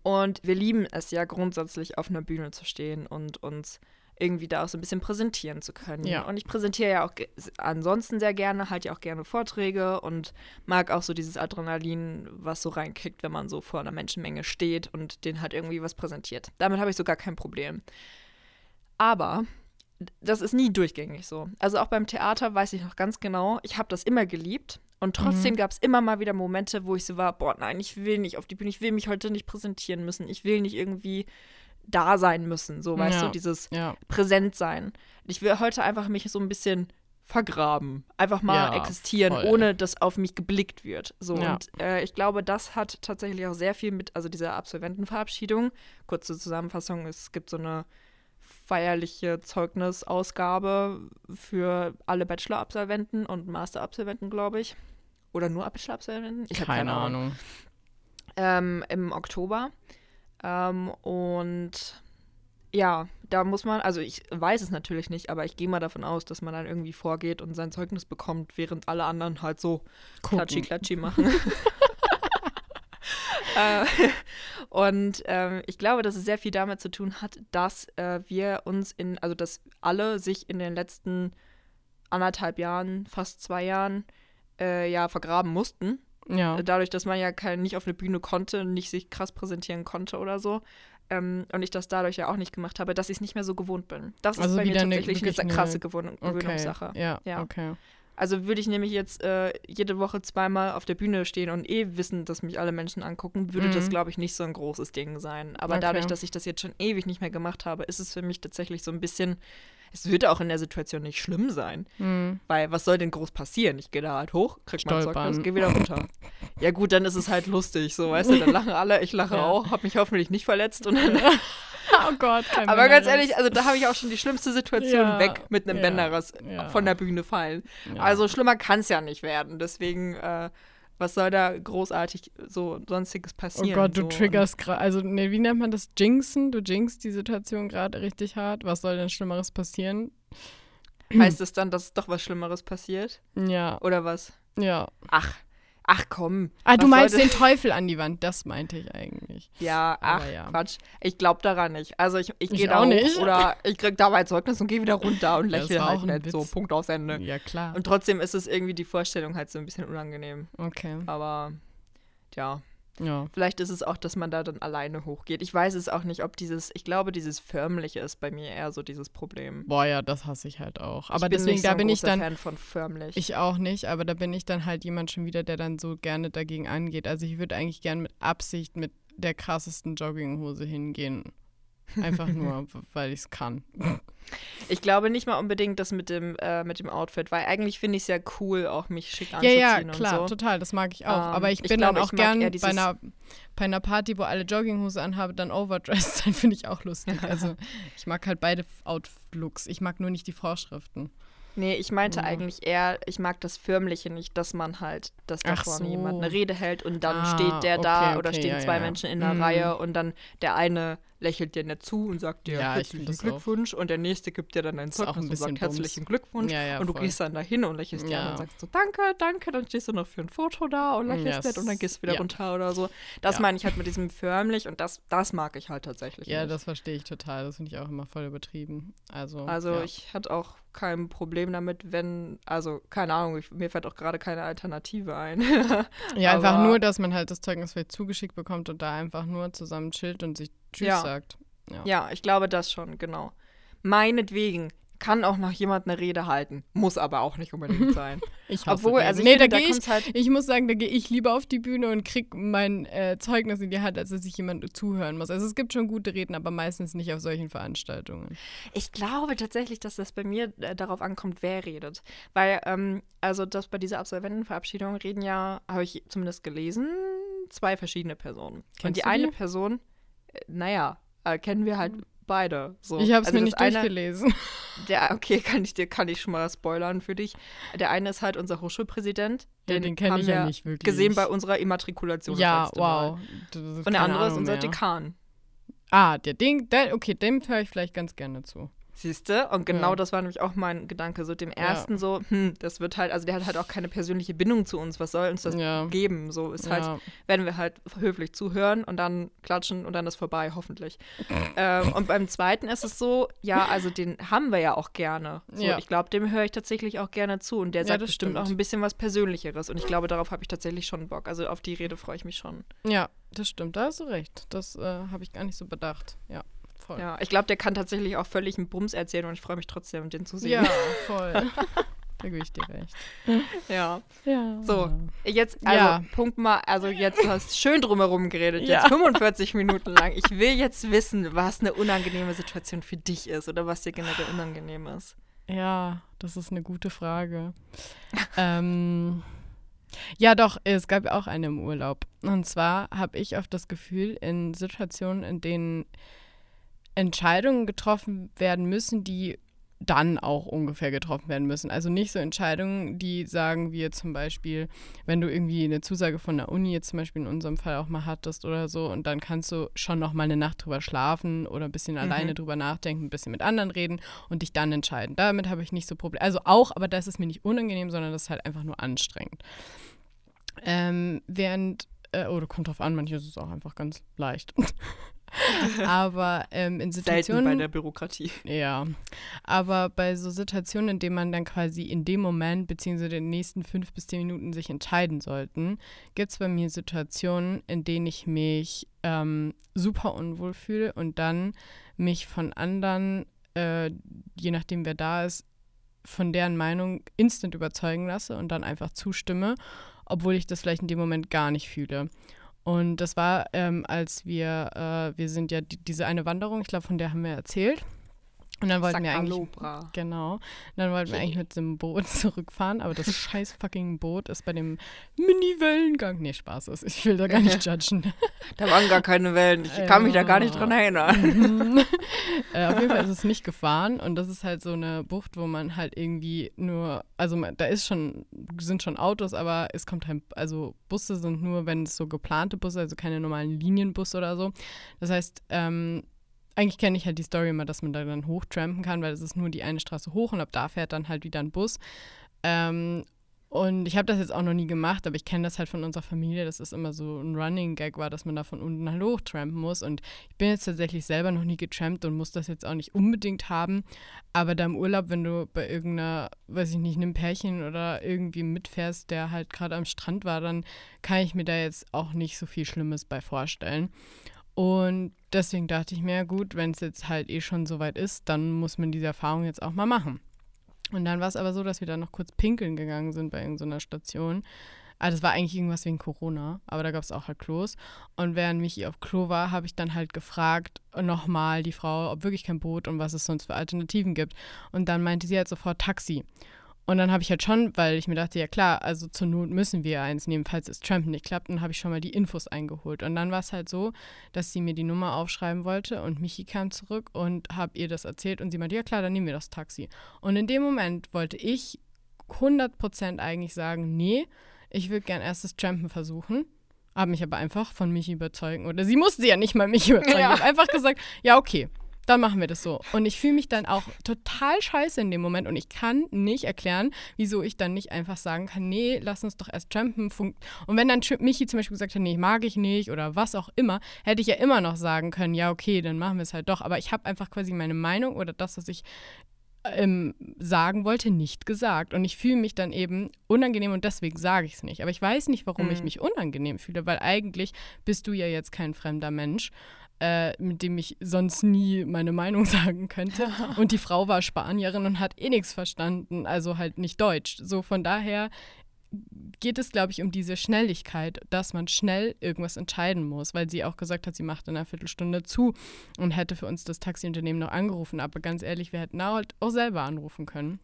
und wir lieben es ja grundsätzlich, auf einer Bühne zu stehen und uns irgendwie da auch so ein bisschen präsentieren zu können. Ja. Und ich präsentiere ja auch ansonsten sehr gerne, halte ja auch gerne Vorträge und mag auch so dieses Adrenalin, was so reinkickt, wenn man so vor einer Menschenmenge steht und den halt irgendwie was präsentiert. Damit habe ich so gar kein Problem. Aber das ist nie durchgängig so. Also auch beim Theater weiß ich noch ganz genau, ich habe das immer geliebt. Und trotzdem gab es immer mal wieder Momente, wo ich so war, boah, nein, ich will nicht auf die Bühne, ich will mich heute nicht präsentieren müssen, ich will nicht irgendwie da sein müssen, so, weißt Ja. du, dieses Ja. präsent sein. Ich will heute einfach mich so ein bisschen vergraben, einfach mal Ja, existieren, voll. ohne dass auf mich geblickt wird. So und äh, ich glaube, das hat tatsächlich auch sehr viel mit, also dieser Absolventenverabschiedung. Kurze Zusammenfassung: Es gibt so eine feierliche Zeugnisausgabe für alle Bachelor-Absolventen und Master-Absolventen, glaube ich. Oder nur Bachelor-Absolventen? Ich hab Keine Ahnung. ähm, im Oktober. Ähm, und ja, da muss man, also ich weiß es natürlich nicht, aber ich gehe mal davon aus, dass man dann irgendwie vorgeht und sein Zeugnis bekommt, während alle anderen halt so klatschi Gucken. klatschi machen. äh, und ähm, ich glaube, dass es sehr viel damit zu tun hat, dass äh, wir uns in, also dass alle sich in den letzten anderthalb Jahren, fast zwei Jahren, äh, ja, vergraben mussten Ja. dadurch, dass man ja kein, nicht auf eine Bühne konnte, nicht sich krass präsentieren konnte oder so. Ähm, und ich das dadurch ja auch nicht gemacht habe, dass ich es nicht mehr so gewohnt bin. Das ist Also bei mir tatsächlich eine, eine- krasse Gewöhn Okay. Gewöhnungssache. Ja, Ja. okay. Also würde ich nämlich jetzt äh, jede Woche zweimal auf der Bühne stehen und eh wissen, dass mich alle Menschen angucken, würde das, Mhm. glaube ich, nicht so ein großes Ding sein. Aber Okay. dadurch, dass ich das jetzt schon ewig nicht mehr gemacht habe, ist es für mich tatsächlich so ein bisschen, es würde auch in der Situation nicht schlimm sein. Hm. Weil was soll denn groß passieren? Ich gehe da halt hoch, krieg mein. Zeugnis, gehe wieder runter. ja gut, dann ist es halt lustig, so weißt du, dann lachen alle, ich lache Ja. auch, hab mich hoffentlich nicht verletzt und dann, Oh Gott, kein aber ganz ehrlich, also da habe ich auch schon die schlimmste Situation Ja, weg mit einem ja, Bänderriss ja. von der Bühne fallen. Also schlimmer kann es ja nicht werden, deswegen äh, was soll da großartig so sonstiges Oh passieren? Gott, du so. triggerst gerade, also nee, wie nennt man das? Jinxen? Du jinxst die Situation gerade richtig hart. Was soll denn Schlimmeres passieren? Heißt es dann, dass doch was Schlimmeres passiert? Ja, Oder was? ja. Ach, ach komm. Ah, du meinst den Teufel an die Wand, das meinte ich eigentlich. Ja, ach, ja. Quatsch. Ich glaube daran nicht. Also ich, ich Ich gehe da auch hoch nicht. oder ich krieg da mein Zeugnis und gehe wieder runter und lächle halt auch ein nett. So, Witz. Punkt aus Ende. Ja, klar. Und trotzdem ist es irgendwie die Vorstellung halt so ein bisschen unangenehm. Okay, Aber ja, ja. vielleicht ist es auch, dass man da dann alleine hochgeht. Ich weiß es auch nicht, ob dieses, ich glaube, dieses Förmliche ist bei mir eher so dieses Problem. Boah, ja, das hasse ich halt auch. Aber deswegen, so da bin ich dann, Fan von förmlich. ich auch nicht, aber da bin ich dann halt jemand schon wieder, der dann so gerne dagegen angeht. Also ich würde eigentlich gern mit Absicht mit der krassesten Jogginghose hingehen. Einfach nur, weil ich es kann. Ich glaube nicht mal unbedingt das mit dem, äh, mit dem Outfit, weil eigentlich finde ich es ja cool, auch mich schick Ja, anzuziehen ja, und klar, so. total, das mag ich auch. Ähm, aber ich ich bin glaube, dann ich auch gern bei einer, bei einer Party, wo alle Jogginghose anhaben, dann overdressed sein, finde ich auch lustig. Also ich mag halt beide Outlooks. Ich mag nur nicht die Vorschriften. Nee, ich meinte Ja. eigentlich eher, ich mag das Förmliche nicht, dass man halt, dass da vorne so. jemand eine Rede hält und dann Ah, steht der da okay, oder okay, stehen ja, zwei ja. Menschen in einer Mhm. Reihe und dann der eine lächelt dir nett zu und sagt dir Ja, ich herzlichen Glückwunsch und der nächste gibt dir dann ein Ist auch ein und sagt herzlichen Glückwunsch Ja, und du voll. gehst dann dahin und lächelst dir Ja. und sagst so danke, danke, dann stehst du noch für ein Foto da und lächelst Yes. nett und dann gehst du wieder runter oder so. Das meine ich halt mit diesem förmlich und das, das mag ich halt tatsächlich Ja, nicht. das verstehe ich total. Das finde ich auch immer voll übertrieben. Also, Also ich hatte auch kein Problem damit, wenn, also keine Ahnung, ich, mir fällt auch gerade keine Alternative ein. Ja, einfach nur, dass man halt das Zeugnis vielleicht zugeschickt bekommt und da einfach nur zusammen chillt und sich Tschüss Ja. sagt. Ja. ja, ich glaube das schon, genau. Meinetwegen kann auch noch jemand eine Rede halten, muss aber auch nicht unbedingt sein. Ich hasse Obwohl, also ich nee, finde, da da ich, halt, ich muss sagen, da gehe ich lieber auf die Bühne und krieg mein äh, Zeugnis in die Hand, als dass ich jemand zuhören muss. Also es gibt schon gute Reden, aber meistens nicht auf solchen Veranstaltungen. ich glaube tatsächlich, dass das bei mir äh, darauf ankommt, wer redet. Weil, ähm, also das bei dieser Absolventenverabschiedung reden ja, habe ich zumindest gelesen, zwei verschiedene Personen. Und Kennst die du eine die? Person, äh, naja, äh, kennen wir halt beide. So. Ich habe es Also mir nicht durchgelesen. Der, okay, kann ich dir kann ich schon mal spoilern für dich. Der eine ist halt unser Hochschulpräsident. Ja, den kenne ich ja nicht wirklich. Gesehen bei unserer Immatrikulation. Ja, wow. Ist Und der andere ist Ahnung unser mehr. Dekan. Ah, der Ding, der, okay, dem höre ich vielleicht ganz gerne zu. Siehst du? Und genau Ja. das war nämlich auch mein Gedanke. So dem ersten so, hm, das wird halt, also der hat halt auch keine persönliche Bindung zu uns. Was soll uns das Ja. geben? So ist halt, Ja. werden wir halt höflich zuhören und dann klatschen und dann ist vorbei, hoffentlich. ähm, und beim zweiten ist es so, ja, also den haben wir ja auch gerne. So, Ja. Ich glaube, dem höre ich tatsächlich auch gerne zu und der Ja, sagt das bestimmt stimmt. auch ein bisschen was Persönlicheres. Und ich glaube, darauf habe ich tatsächlich schon Bock. Also auf die Rede freue ich mich schon. Ja, das stimmt, da hast du recht. Das äh, habe ich gar nicht so bedacht. Ja, voll. Ja, ich glaube, der kann tatsächlich auch völlig einen Bums erzählen und ich freue mich trotzdem, den zu sehen. Ja, voll. da gebe ich dir recht. ja. Ja. So, jetzt, also Ja. Punkt mal, also jetzt du hast schön drumherum geredet, Ja. jetzt 45 Minuten lang. Ich will jetzt wissen, was eine unangenehme Situation für dich ist oder was dir generell unangenehm ist. Ja, das ist eine gute Frage. ähm, ja, doch, es gab auch eine im Urlaub. Und zwar habe ich oft das Gefühl, in Situationen, in denen Entscheidungen getroffen werden müssen, die dann auch ungefähr getroffen werden müssen. Also nicht so Entscheidungen, die sagen wir zum Beispiel, wenn du irgendwie eine Zusage von der Uni jetzt zum Beispiel in unserem Fall auch mal hattest oder so und dann kannst du schon noch mal eine Nacht drüber schlafen oder ein bisschen alleine drüber nachdenken, ein bisschen mit anderen reden und dich dann entscheiden. Damit habe ich nicht so Probleme. Also auch, aber das ist mir nicht unangenehm, sondern das ist halt einfach nur anstrengend. Ähm, während, äh, oder kommt drauf an, manchmal ist es auch einfach ganz leicht. aber ähm, in Selten Situationen. bei der Bürokratie. Ja, aber bei so Situationen, in denen man dann quasi in dem Moment beziehungsweise in den nächsten fünf bis zehn Minuten sich entscheiden sollten, gibt es bei mir Situationen, in denen ich mich ähm, super unwohl fühle und dann mich von anderen, äh, je nachdem wer da ist, von deren Meinung instant überzeugen lasse und dann einfach zustimme, obwohl ich das vielleicht in dem Moment gar nicht fühle. Und das war, ähm, als wir, äh, wir sind ja die, diese eine Wanderung, ich glaube, von der haben wir erzählt. Und dann wollten wir eigentlich, genau, und dann wollten wir eigentlich mit dem Boot zurückfahren, aber das scheiß fucking Boot ist bei dem Mini-Wellengang, nee, Spaß ist, ich will da gar nicht judgen. Da waren gar keine Wellen. Ich kann mich da gar nicht dran erinnern. Äh, auf jeden Fall ist es nicht gefahren und das ist halt so eine Bucht, wo man halt irgendwie nur, also man, da ist schon, sind schon Autos, aber es kommt halt, also Busse sind nur, wenn es so geplante Busse, also keine normalen Linienbusse oder so. Das heißt, ähm, eigentlich kenne ich halt die Story immer, dass man da dann hochtrampen kann, weil es ist nur die eine Straße hoch und ab da fährt dann halt wieder ein Bus. Ähm, und ich habe das jetzt auch noch nie gemacht, aber ich kenne das halt von unserer Familie, dass es immer so ein Running Gag war, dass man da von unten halt hochtrampen muss. Und ich bin jetzt tatsächlich selber noch nie getrampt und muss das jetzt auch nicht unbedingt haben. Aber da im Urlaub, wenn du bei irgendeiner, weiß ich nicht, einem Pärchen oder irgendwie mitfährst, der halt gerade am Strand war, dann kann ich mir da jetzt auch nicht so viel Schlimmes bei vorstellen. Und deswegen dachte ich mir, gut, wenn es jetzt halt eh schon so weit ist, dann muss man diese Erfahrung jetzt auch mal machen. Und dann war es aber so, dass wir dann noch kurz pinkeln gegangen sind bei irgendeiner Station. Also das war eigentlich irgendwas wegen Corona, aber da gab es auch halt Klos. Und während Michi auf Klo war, habe ich dann halt gefragt, nochmal die Frau, ob wirklich kein Boot und was es sonst für Alternativen gibt. Und dann meinte sie halt sofort Taxi. Und dann habe ich halt schon, weil ich mir dachte, ja klar, also zur Not müssen wir eins nehmen, falls es Trampen nicht klappt, dann habe ich schon mal die Infos eingeholt. Und dann war es halt so, dass sie mir die Nummer aufschreiben wollte und Michi kam zurück und habe ihr das erzählt und sie meinte, ja klar, dann nehmen wir das Taxi. Und in dem Moment wollte ich 100% eigentlich sagen, nee, ich würde gern erst das Trampen versuchen. Habe mich aber einfach von mich überzeugen. Oder sie musste ja nicht mal mich überzeugen. Ja. Ich habe einfach gesagt, ja, okay, dann machen wir das so. Und ich fühle mich dann auch total scheiße in dem Moment und ich kann nicht erklären, wieso ich dann nicht einfach sagen kann, nee, lass uns doch erst trampen. Und wenn dann Michi zum Beispiel gesagt hat, nee, mag ich nicht oder was auch immer, hätte ich ja immer noch sagen können, ja, okay, dann machen wir es halt doch. Aber ich habe einfach quasi meine Meinung oder das, was ich ähm, sagen wollte, nicht gesagt. Und ich fühle mich dann eben unangenehm und deswegen sage ich es nicht. Aber ich weiß nicht, warum ich Mhm. mich unangenehm fühle, weil eigentlich bist du ja jetzt kein fremder Mensch, äh, mit dem ich sonst nie meine Meinung sagen könnte. Und die Frau war Spanierin und hat eh nichts verstanden, also halt nicht Deutsch. So von daher geht es, glaube ich, um diese Schnelligkeit, dass man schnell irgendwas entscheiden muss, weil sie auch gesagt hat, sie macht in einer Viertelstunde zu und hätte für uns das Taxiunternehmen noch angerufen. Aber ganz ehrlich, wir hätten halt auch selber anrufen können.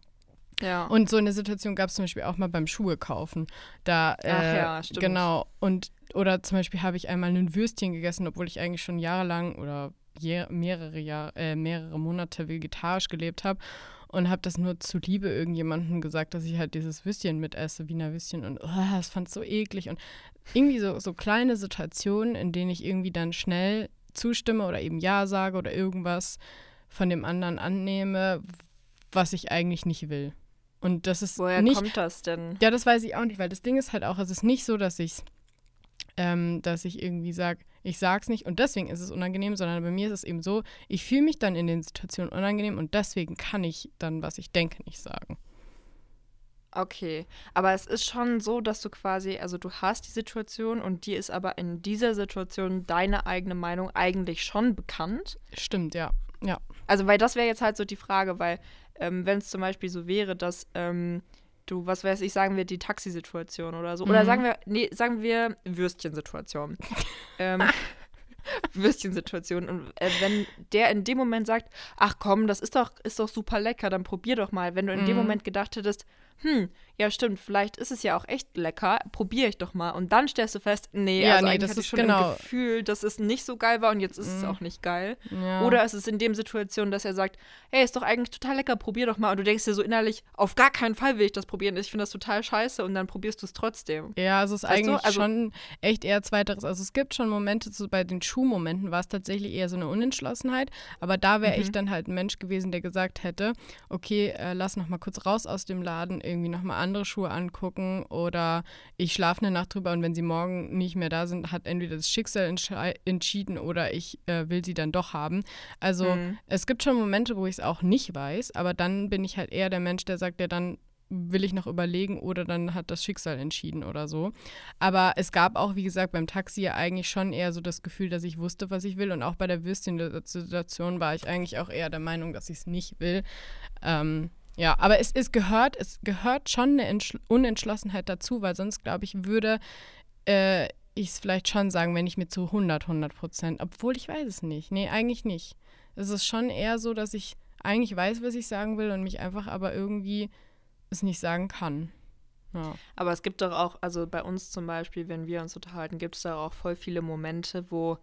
Ja. Und so eine Situation gab es zum Beispiel auch mal beim Schuhe kaufen. Da, äh, Ach ja, stimmt. Genau. Und, oder zum Beispiel habe ich einmal ein Würstchen gegessen, obwohl ich eigentlich schon jahrelang oder je, mehrere, Jahr, äh, mehrere Monate vegetarisch gelebt habe und habe das nur zuliebe irgendjemandem gesagt, dass ich halt dieses Würstchen mitesse, Wiener Würstchen und oh, das fand so eklig und irgendwie so, so kleine Situationen, in denen ich irgendwie dann schnell zustimme oder eben Ja sage oder irgendwas von dem anderen annehme, was ich eigentlich nicht will. Und das ist Woher nicht kommt das denn? ja, das weiß ich auch nicht, weil das Ding ist halt auch, es ist nicht so, dass ich ähm, dass ich irgendwie sage, ich sag's nicht und deswegen ist es unangenehm, sondern bei mir ist es eben so, ich fühle mich dann in den Situationen unangenehm und deswegen kann ich dann, was ich denke, nicht sagen. Okay, aber es ist schon so, dass du quasi, also du hast die Situation und dir ist aber in dieser Situation deine eigene Meinung eigentlich schon bekannt. Stimmt, ja. Ja. Also, weil das wäre jetzt halt so die Frage, weil ähm, wenn es zum Beispiel so wäre, dass ähm, du, was weiß ich, sagen wir die Taxisituation oder so, oder Mhm. sagen wir, nee, sagen wir Würstchensituation. ähm, Würstchensituation. Und äh, wenn der in dem Moment sagt, ach komm, das ist doch, ist doch super lecker, dann probier doch mal. Wenn du in dem Mhm. Moment gedacht hättest, hm, ja stimmt, vielleicht ist es ja auch echt lecker, probiere ich doch mal. Und dann stellst du fest, nee, Ja, also nee, das hatte ich ist schon genau- im Gefühl, dass es nicht so geil war und jetzt ist es Mhm. auch nicht geil. ja. Oder ist es in dem Situation, dass er sagt, hey, ist doch eigentlich total lecker, probier doch mal. Und du denkst dir so innerlich, auf gar keinen Fall will ich das probieren. Ich finde das total scheiße und dann probierst du es trotzdem. Ja, also es ist Weißt eigentlich also- schon echt eher zweiteres. Also es gibt schon Momente, so bei den Schuhmomenten war es tatsächlich eher so eine Unentschlossenheit. Aber da wäre ich Mhm. dann halt ein Mensch gewesen, der gesagt hätte, okay, äh, lass noch mal kurz raus aus dem Laden, irgendwie noch mal andere Schuhe angucken oder ich schlafe eine Nacht drüber und wenn sie morgen nicht mehr da sind, hat entweder das Schicksal entschieden oder ich äh, will sie dann doch haben. Also Mhm. es gibt schon Momente, wo ich es auch nicht weiß, aber dann bin ich halt eher der Mensch, der sagt, ja, dann will ich noch überlegen oder dann hat das Schicksal entschieden oder so. Aber es gab auch, wie gesagt, beim Taxi ja eigentlich schon eher so das Gefühl, dass ich wusste, was ich will. Und auch bei der Würstchen-Situation war ich eigentlich auch eher der Meinung, dass ich es nicht will. Ähm, ja, aber es, es gehört, es gehört schon eine Entschl Unentschlossenheit dazu, weil sonst, glaube ich, würde äh, ich es vielleicht schon sagen, wenn ich mir zu 100, 100 Prozent, obwohl ich weiß es nicht. Nee, eigentlich nicht. Es ist schon eher so, dass ich eigentlich weiß, was ich sagen will und mich einfach aber irgendwie es nicht sagen kann. Ja. Aber es gibt doch auch, also bei uns zum Beispiel, wenn wir uns unterhalten, gibt es da auch voll viele Momente, wo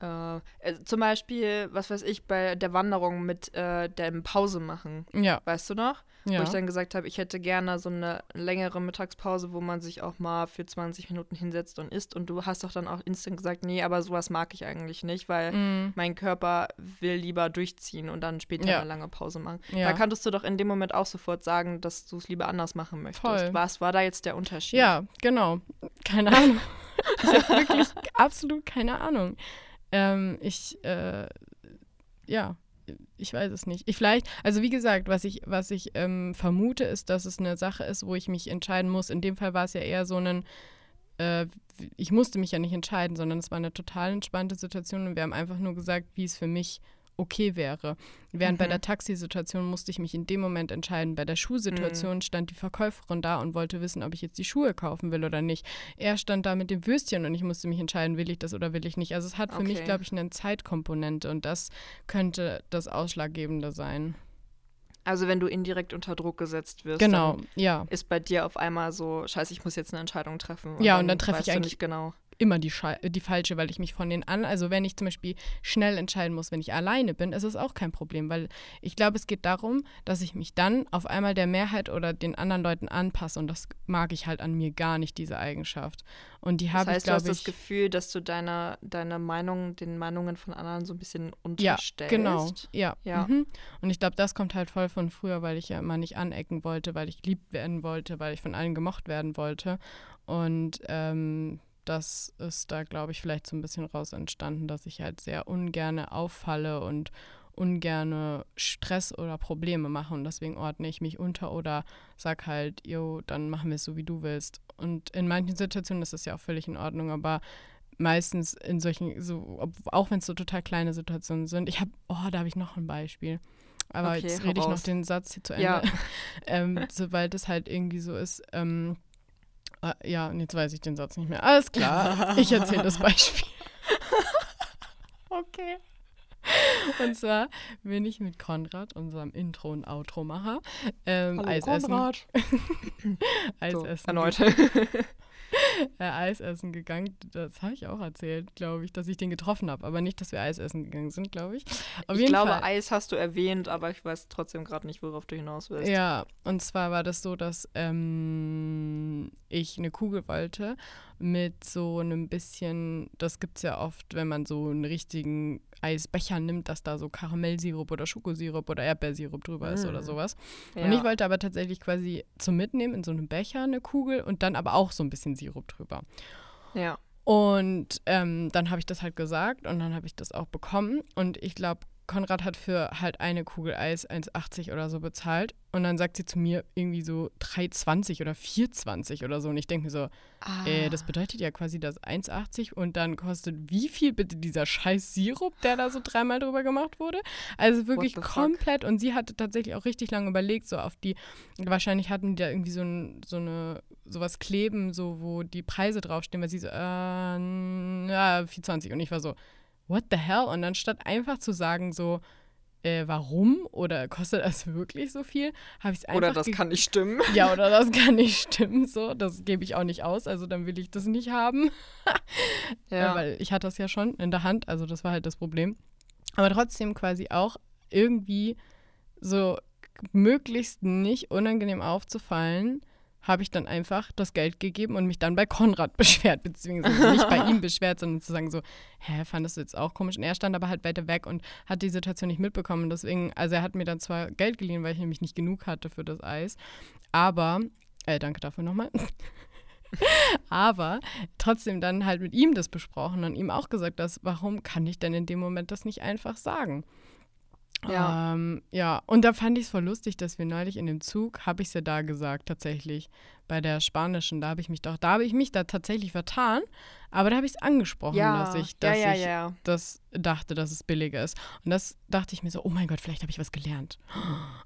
äh, äh, zum Beispiel, was weiß ich, bei der Wanderung mit äh, dem Pause machen. Ja, Weißt du noch? ja. Wo ich dann gesagt habe, ich hätte gerne so eine längere Mittagspause, wo man sich auch mal für 20 Minuten hinsetzt und isst. Und du hast doch dann auch instant gesagt, nee, aber sowas mag ich eigentlich nicht, weil Mm, mein Körper will lieber durchziehen und dann später Ja. eine lange Pause machen. ja. Da kanntest du doch in dem Moment auch sofort sagen, dass du es lieber anders machen möchtest. Voll. Was war da jetzt der Unterschied? ja, genau. Keine Ahnung. ich habe wirklich absolut keine Ahnung. Ähm, ich, äh, ja, ich weiß es nicht. Ich vielleicht, also wie gesagt, was ich, was ich ähm, vermute, ist, dass es eine Sache ist, wo ich mich entscheiden muss. In dem Fall war es ja eher so ein, äh, ich musste mich ja nicht entscheiden, sondern es war eine total entspannte Situation und wir haben einfach nur gesagt, wie es für mich okay wäre. Während bei Mhm. der Taxisituation musste ich mich in dem Moment entscheiden. Bei der Schuhsituation stand die Verkäuferin da und wollte wissen, ob ich jetzt die Schuhe kaufen will oder nicht. Er stand da mit dem Würstchen und ich musste mich entscheiden, will ich das oder will ich nicht. Also es hat für mich, Okay. glaube ich, eine Zeitkomponente und das könnte das Ausschlaggebende sein. Also wenn du indirekt unter Druck gesetzt wirst, Genau, ja. ist bei dir auf einmal so, scheiße, ich muss jetzt eine Entscheidung treffen. Ja, und dann treffe ich eigentlich- genau. Immer die, die falsche, weil ich mich von den an, also wenn ich zum Beispiel schnell entscheiden muss, wenn ich alleine bin, ist es auch kein Problem, weil ich glaube, es geht darum, dass ich mich dann auf einmal der Mehrheit oder den anderen Leuten anpasse und das mag ich halt an mir gar nicht, diese Eigenschaft. Und die habe ich, glaube ich. Du hast das Gefühl, dass du deine, deine Meinung, den Meinungen von anderen so ein bisschen unterstellst. Ja, genau. Ja. Ja. Mhm. Und ich glaube, das kommt halt voll von früher, weil ich ja immer nicht anecken wollte, weil ich geliebt werden wollte, weil ich von allen gemocht werden wollte. Und ähm, das ist da, glaube ich, vielleicht so ein bisschen raus entstanden, dass ich halt sehr ungerne auffalle und ungerne Stress oder Probleme mache und deswegen ordne ich mich unter oder sag halt, jo, dann machen wir es so, wie du willst. Und in manchen Situationen ist das ja auch völlig in Ordnung, aber meistens in solchen, so, auch wenn es so total kleine Situationen sind. Ich habe, oh, da habe ich noch ein Beispiel. Aber Okay, jetzt rede ich noch den Satz hier zu Ende. Ja. ähm, sobald es halt irgendwie so ist, ähm, äh, ja, und jetzt weiß ich den Satz nicht mehr. Alles klar, ich erzähle das Beispiel. Okay. Und zwar bin ich mit Konrad, unserem Intro- und Outro-Macher, ähm, Hallo, Eis essen. Konrad. Eis So, essen. erneut. äh, Eis essen gegangen. Das habe ich auch erzählt, glaube ich, dass ich den getroffen habe. Aber nicht, dass wir Eis essen gegangen sind, glaube ich. Auf ich glaube, Fall. Eis hast du erwähnt, aber ich weiß trotzdem gerade nicht, worauf du hinaus willst. Ja, und zwar war das so, dass ähm, ich eine Kugel wollte mit so einem bisschen, das gibt es ja oft, wenn man so einen richtigen Eisbecher nimmt, dass da so Karamellsirup oder Schokosirup oder Erdbeersirup drüber ist oder Mm. sowas. Ja. Und ich wollte aber tatsächlich quasi zum Mitnehmen in so einem Becher eine Kugel und dann aber auch so ein bisschen Sirup drüber. Ja. Und ähm, dann habe ich das halt gesagt und dann habe ich das auch bekommen. Und ich glaube, Konrad hat für halt eine Kugel Eis 1,80 oder so bezahlt. Und dann sagt sie zu mir irgendwie so 3,20 oder 4,20 oder so. Und ich denke mir so, Ah. äh, das bedeutet ja quasi das 1,80 und dann kostet wie viel bitte dieser scheiß Sirup, der da so dreimal drüber gemacht wurde? Also wirklich the fuck? komplett. Und sie hatte tatsächlich auch richtig lange überlegt, so auf die, wahrscheinlich hatten die da irgendwie so, ein, so eine, sowas kleben, so wo die Preise draufstehen, weil sie so, äh, ja, 4,20. Und ich war so, what the hell? Und dann statt einfach zu sagen so, äh, warum oder kostet das wirklich so viel, habe ich es einfach Oder das kann nicht stimmen. ja, oder das kann nicht stimmen, so. Das gebe ich auch nicht aus, also dann will ich das nicht haben. Ja. Äh, weil ich hatte das ja schon in der Hand, also das war halt das Problem. Aber trotzdem quasi auch irgendwie so möglichst nicht unangenehm aufzufallen, habe ich dann einfach das Geld gegeben und mich dann bei Konrad beschwert, beziehungsweise nicht bei ihm beschwert, sondern zu sagen so, hä, fandest du jetzt auch komisch? Und er stand aber halt weiter weg und hat die Situation nicht mitbekommen. Deswegen, also er hat mir dann zwar Geld geliehen, weil ich nämlich nicht genug hatte für das Eis, aber, äh, danke dafür nochmal. Aber trotzdem dann halt mit ihm das besprochen und ihm auch gesagt, dass, warum kann ich denn in dem Moment das nicht einfach sagen? Ja. Ähm, ja, und da fand ich es voll lustig, dass wir neulich in dem Zug, habe ich es ja da gesagt, tatsächlich, bei der spanischen, da habe ich mich doch, da habe ich mich da tatsächlich vertan, aber da habe ich es angesprochen, ja. dass ich, dass ja, ich ja. das dachte, dass es billiger ist. Und das dachte ich mir so, oh mein Gott, vielleicht habe ich was gelernt.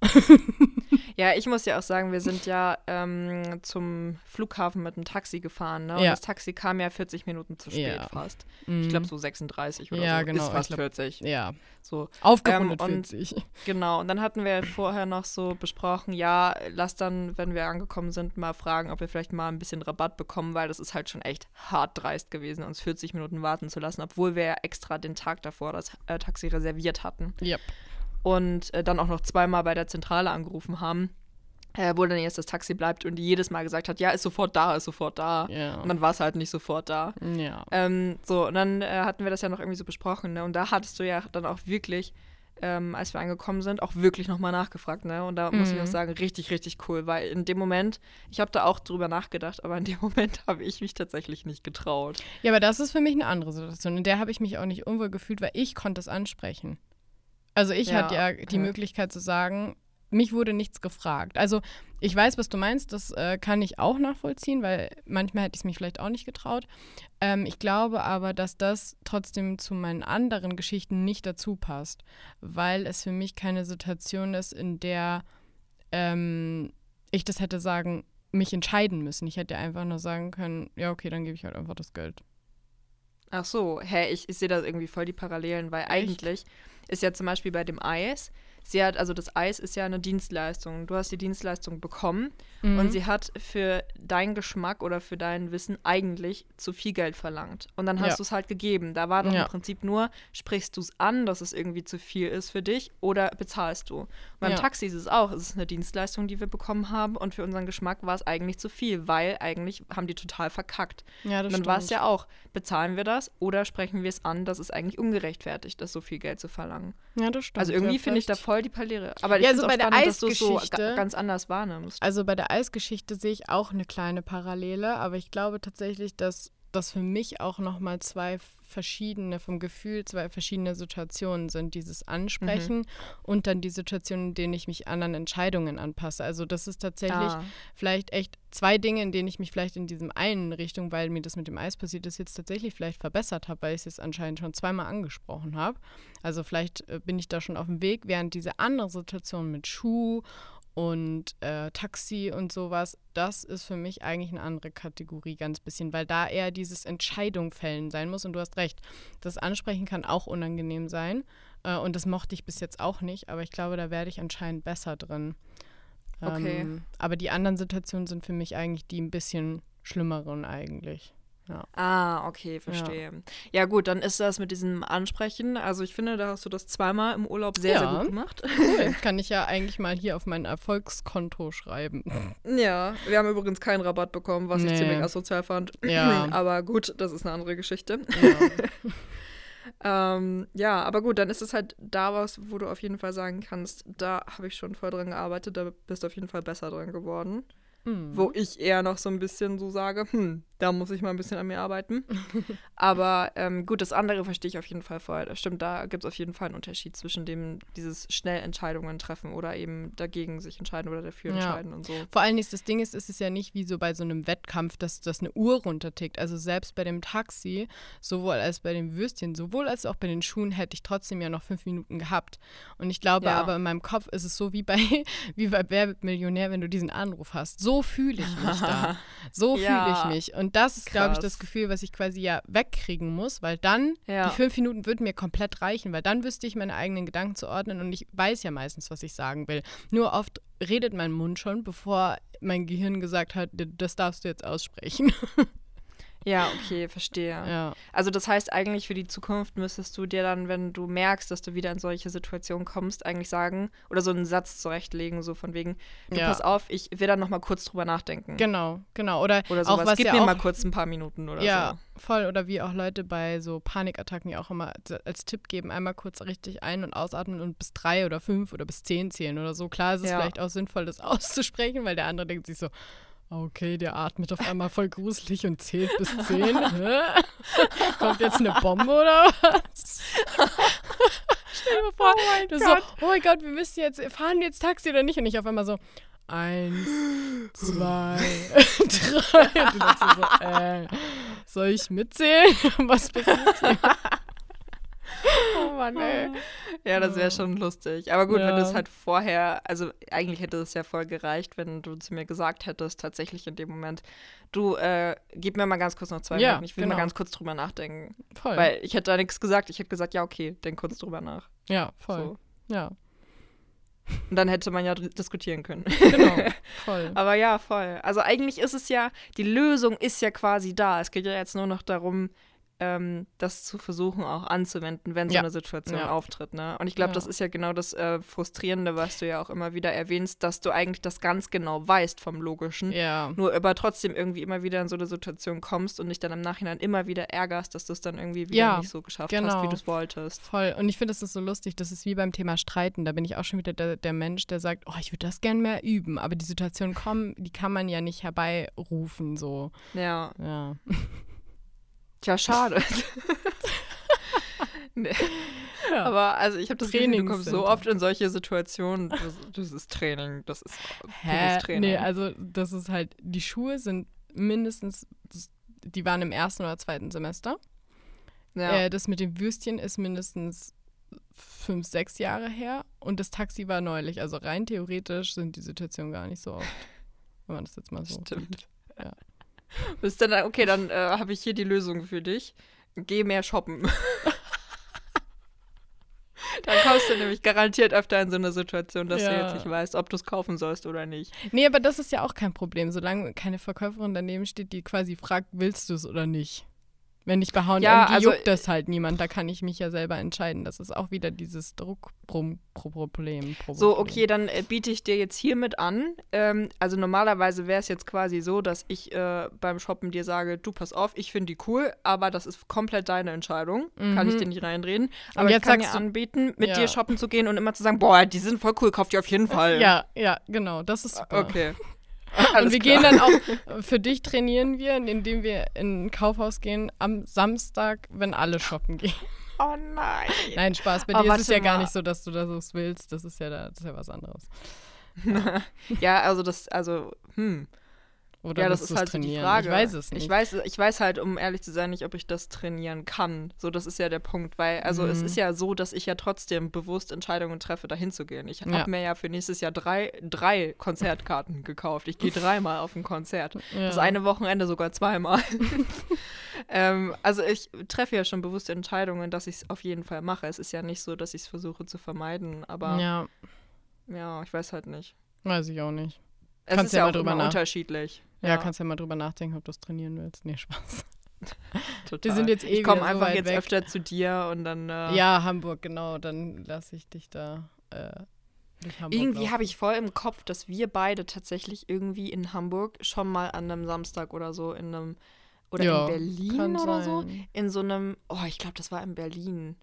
Ja, ich muss ja auch sagen, wir sind ja ähm, zum Flughafen mit einem Taxi gefahren, ne? Und Ja. das Taxi kam ja 40 Minuten zu spät Ja. fast. Mhm. Ich glaube so 36 oder Ja, so. genau, Ist fast glaub- 40. Ja, So, aufgerundet Ähm, und- 40. genau. Und dann hatten wir vorher noch so besprochen, ja, lass dann, wenn wir angekommen sind, mal fragen, ob wir vielleicht mal ein bisschen Rabatt bekommen, weil das ist halt schon echt hart dreist gewesen, uns 40 Minuten warten zu lassen, obwohl wir ja extra den Tag davor das äh, Taxi reserviert hatten. Yep. Und äh, dann auch noch zweimal bei der Zentrale angerufen haben, äh, wo dann jetzt das Taxi bleibt und die jedes Mal gesagt hat, ja, ist sofort da, ist sofort da. Ja. Und dann war es halt nicht sofort da. ja. Ähm, so, und dann äh, hatten wir das ja noch irgendwie so besprochen, ne? Und da hattest du ja dann auch wirklich, ähm, als wir angekommen sind, auch wirklich nochmal nachgefragt, ne? Und da muss ich auch Mhm. sagen, richtig, richtig cool, weil in dem Moment, ich habe da auch drüber nachgedacht, aber in dem Moment habe ich mich tatsächlich nicht getraut. Ja, aber das ist für mich eine andere Situation. In der habe ich mich auch nicht unwohl gefühlt, weil ich konnte es ansprechen. Also ich Ja, hatte ja die. Möglichkeit zu sagen, mich wurde nichts gefragt. Also ich weiß, was du meinst, das äh, kann ich auch nachvollziehen, weil manchmal hätte ich es mich vielleicht auch nicht getraut. Ähm, ich glaube aber, dass das trotzdem zu meinen anderen Geschichten nicht dazu passt, weil es für mich keine Situation ist, in der ähm, ich das hätte sagen, mich entscheiden müssen. Ich hätte einfach nur sagen können, ja, okay, dann gebe ich halt einfach das Geld. Ach so, hä, ich, ich sehe da irgendwie voll die Parallelen, weil eigentlich ist ja zum Beispiel bei dem Eis, sie hat, also das Eis ist ja eine Dienstleistung. Du hast die Dienstleistung bekommen Mhm. und sie hat für deinen Geschmack oder für dein Wissen eigentlich zu viel Geld verlangt. Und dann hast Ja. du es halt gegeben. Da war doch Ja. im Prinzip nur, sprichst du es an, dass es irgendwie zu viel ist für dich oder bezahlst du. Und beim Ja. Taxi ist es auch. Es ist eine Dienstleistung, die wir bekommen haben und für unseren Geschmack war es eigentlich zu viel, weil eigentlich haben die total verkackt. ja, das Und dann war es ja auch, bezahlen wir das oder sprechen wir es an, dass es eigentlich ungerechtfertigt ist, so viel Geld zu verlangen. Ja, das stimmt. Also irgendwie finde ich da vielleicht- voll die Palette. Aber ich Ja, so es bei der spannend, so Eisgeschichte- ga ganz anders wahrnimmst. Also bei der Eisgeschichte sehe ich auch eine kleine Parallele, aber ich glaube tatsächlich, dass das für mich auch nochmal zwei verschiedene, vom Gefühl, zwei verschiedene Situationen sind. Dieses Ansprechen und dann die Situation, in denen ich mich anderen Entscheidungen anpasse. Also das ist tatsächlich Ah. vielleicht echt zwei Dinge, in denen ich mich vielleicht in diesem einen Richtung, weil mir das mit dem Eis passiert ist, jetzt tatsächlich vielleicht verbessert habe, weil ich es jetzt anscheinend schon zweimal angesprochen habe. Also vielleicht äh, bin ich da schon auf dem Weg, während diese andere Situation mit Schuh und äh, Taxi und sowas, das ist für mich eigentlich eine andere Kategorie ganz bisschen, weil da eher dieses Entscheidung fällen sein muss und du hast recht, das Ansprechen kann auch unangenehm sein äh, und das mochte ich bis jetzt auch nicht, aber ich glaube, da werde ich anscheinend besser drin. Okay. Ähm, aber die anderen Situationen sind für mich eigentlich die ein bisschen schlimmeren eigentlich. Ah, okay, verstehe. Ja. gut, dann ist das mit diesem Ansprechen. Also ich finde, da hast du das zweimal im Urlaub sehr, sehr Ja. gut gemacht. Cool. Kann ich ja eigentlich mal hier auf mein Erfolgskonto schreiben. Ja, wir haben übrigens keinen Rabatt bekommen, was ich Nee. ziemlich asozial fand. Ja. Aber gut, das ist eine andere Geschichte. Ja. Ähm, ja, aber gut, dann ist es halt da was, wo du auf jeden Fall sagen kannst, da habe ich schon voll dran gearbeitet, da bist du auf jeden Fall besser dran geworden. Mhm. Wo ich eher noch so ein bisschen so sage, hm, da muss ich mal ein bisschen an mir arbeiten. aber ähm, gut, das andere verstehe ich auf jeden Fall voll. Das stimmt, da gibt es auf jeden Fall einen Unterschied zwischen dem, dieses schnell Entscheidungen treffen oder eben dagegen sich entscheiden oder dafür Ja. entscheiden und so. Vor allen Dingen, das Ding ist, ist es ja nicht wie so bei so einem Wettkampf, dass das eine Uhr runtertickt. Also selbst bei dem Taxi, sowohl als bei den Würstchen, sowohl als auch bei den Schuhen, hätte ich trotzdem ja noch fünf Minuten gehabt. Und ich glaube Ja. aber in meinem Kopf ist es so wie bei, wie bei Wer Millionär, wenn du diesen Anruf hast. So fühle ich mich da. So fühle ich mich. Und das ist, glaube ich, das Gefühl, was ich quasi ja wegkriegen muss, weil dann, Ja. die fünf Minuten würden mir komplett reichen, weil dann wüsste ich meine eigenen Gedanken zu ordnen und ich weiß ja meistens, was ich sagen will. Nur oft redet mein Mund schon, bevor mein Gehirn gesagt hat, das darfst du jetzt aussprechen. Ja, okay, verstehe. ja. Also das heißt eigentlich für die Zukunft müsstest du dir dann, wenn du merkst, dass du wieder in solche Situationen kommst, eigentlich sagen oder so einen Satz zurechtlegen, so von wegen, du Ja. pass auf, ich will dann noch mal kurz drüber nachdenken. Genau, genau. Oder, Oder auch sowas. was Gib ja mir auch, mal kurz ein paar Minuten oder Ja, so. voll. Oder wie auch Leute bei so Panikattacken ja auch immer als Tipp geben, einmal kurz richtig ein- und ausatmen und bis drei oder fünf oder bis zehn zählen oder so. Klar ist es Ja. vielleicht auch sinnvoll, das auszusprechen, weil der andere denkt sich so, okay, der atmet auf einmal voll gruselig und zählt bis zehn. Kommt jetzt eine Bombe oder was? Stell dir mal vor, du so, oh mein Gott, wir müssen jetzt, fahren wir jetzt Taxi oder nicht? Und ich auf einmal so, eins, zwei, drei. Und du denkst so, äh, soll ich mitzählen? Was passiert hier? Oh Mann, ey. Ja, das wäre schon lustig. Aber gut, wenn Ja. du es halt vorher, also eigentlich hätte es ja voll gereicht, wenn du zu mir gesagt hättest, tatsächlich in dem Moment, du, äh, gib mir mal ganz kurz noch zwei Ja, Minuten, ich will genau. mal ganz kurz drüber nachdenken. Voll. Weil ich hätte da nichts gesagt, ich hätte gesagt, ja, okay, denk kurz drüber nach. ja, voll. So. Ja, Und dann hätte man ja diskutieren können. genau. Voll. Aber ja, voll. Also eigentlich ist es ja, die Lösung ist ja quasi da. Es geht ja jetzt nur noch darum, ähm, das zu versuchen auch anzuwenden, wenn so Ja. eine Situation Ja. auftritt. Ne? Und ich glaube, Ja. das ist ja genau das äh, Frustrierende, was du ja auch immer wieder erwähnst, dass du eigentlich das ganz genau weißt vom Logischen. Ja. Nur aber trotzdem irgendwie immer wieder in so eine Situation kommst und dich dann im Nachhinein immer wieder ärgerst, dass du es dann irgendwie wieder nicht so geschafft hast, genau. wie du es wolltest. Voll. Und ich finde, das ist so lustig. Das ist wie beim Thema Streiten. Da bin ich auch schon wieder der, der Mensch, der sagt, oh, ich würde das gern mehr üben. Aber die Situationen kommen, die kann man ja nicht herbeirufen. So. Ja. Ja. Tja, schade. nee. Ja. Aber also ich habe das Gefühl, du kommst so oft in solche Situationen. Das, das ist Training, das ist Hä? Training. Nee, also das ist halt, die Schuhe sind mindestens, die waren im ersten oder zweiten Semester. ja. Äh, das mit dem Würstchen ist mindestens fünf, sechs Jahre her. Und das Taxi war neulich. Also rein theoretisch sind die Situationen gar nicht so oft. Wenn man das jetzt mal so Stimmt. sieht. Ja. Bis dann, okay, dann äh, habe ich hier die Lösung für dich. Geh mehr shoppen. dann kommst du nämlich garantiert öfter in so eine Situation, dass du Ja. jetzt nicht weißt, ob du es kaufen sollst oder nicht. Nee, aber das ist ja auch kein Problem, solange keine Verkäuferin daneben steht, die quasi fragt, willst du es oder nicht. Wenn ich H&M, Ja, die also- juckt das halt niemand, da kann ich mich ja selber entscheiden. Das ist auch wieder dieses Druckproblem. So, okay, dann äh, biete ich dir jetzt hiermit an. Ähm, also normalerweise wäre es jetzt quasi so, dass ich äh, beim Shoppen dir sage, du pass auf, ich finde die cool, aber das ist komplett deine Entscheidung. Kann ich Mhm. dir nicht reinreden. Aber jetzt ich kann dir anbieten, mit Ja. dir shoppen zu gehen und immer zu sagen, boah, die sind voll cool, kauf die auf jeden Fall. Ja, ja, genau, das ist super. Okay. Und wir klar. gehen dann auch, für dich trainieren wir, indem wir in ein Kaufhaus gehen am Samstag, wenn alle shoppen gehen. Oh nein. Nein, Spaß, bei Oh, dir ist es ja gar mal. nicht so, dass du das willst. Das ist ja, da, das ist ja was anderes. Ja, also das, also, hm. Oder ja, das ist halt so die? Frage. Ich weiß es nicht. Ich weiß, ich weiß halt, um ehrlich zu sein, nicht, ob ich das trainieren kann. So, das ist ja der Punkt, weil, also es Mhm. ist ja so, dass ich ja trotzdem bewusst Entscheidungen treffe, dahin zu gehen. Ich habe Ja. mir ja für nächstes Jahr drei, drei Konzertkarten gekauft. Ich gehe dreimal auf ein Konzert. ja. Das eine Wochenende sogar zweimal. ähm, also ich treffe ja schon bewusste Entscheidungen, dass ich es auf jeden Fall mache. Es ist ja nicht so, dass ich es versuche zu vermeiden, aber ja. Ja, ich weiß halt nicht. weiß ich auch nicht. Es Kannst ist ja ja auch drüber immer nach- unterschiedlich. Ja, kannst ja mal drüber nachdenken, ob du es trainieren willst. Nee, Spaß. total. Wir sind jetzt eh Ich komme so einfach weit jetzt weg. öfter zu dir und dann. Äh, Ja, Hamburg, genau. Dann lasse ich dich da äh, Irgendwie habe ich voll im Kopf, dass wir beide tatsächlich irgendwie in Hamburg schon mal an einem Samstag oder so in einem. Oder Ja, in Berlin oder so. sein. In so einem. Oh, ich glaube, das war in Berlin.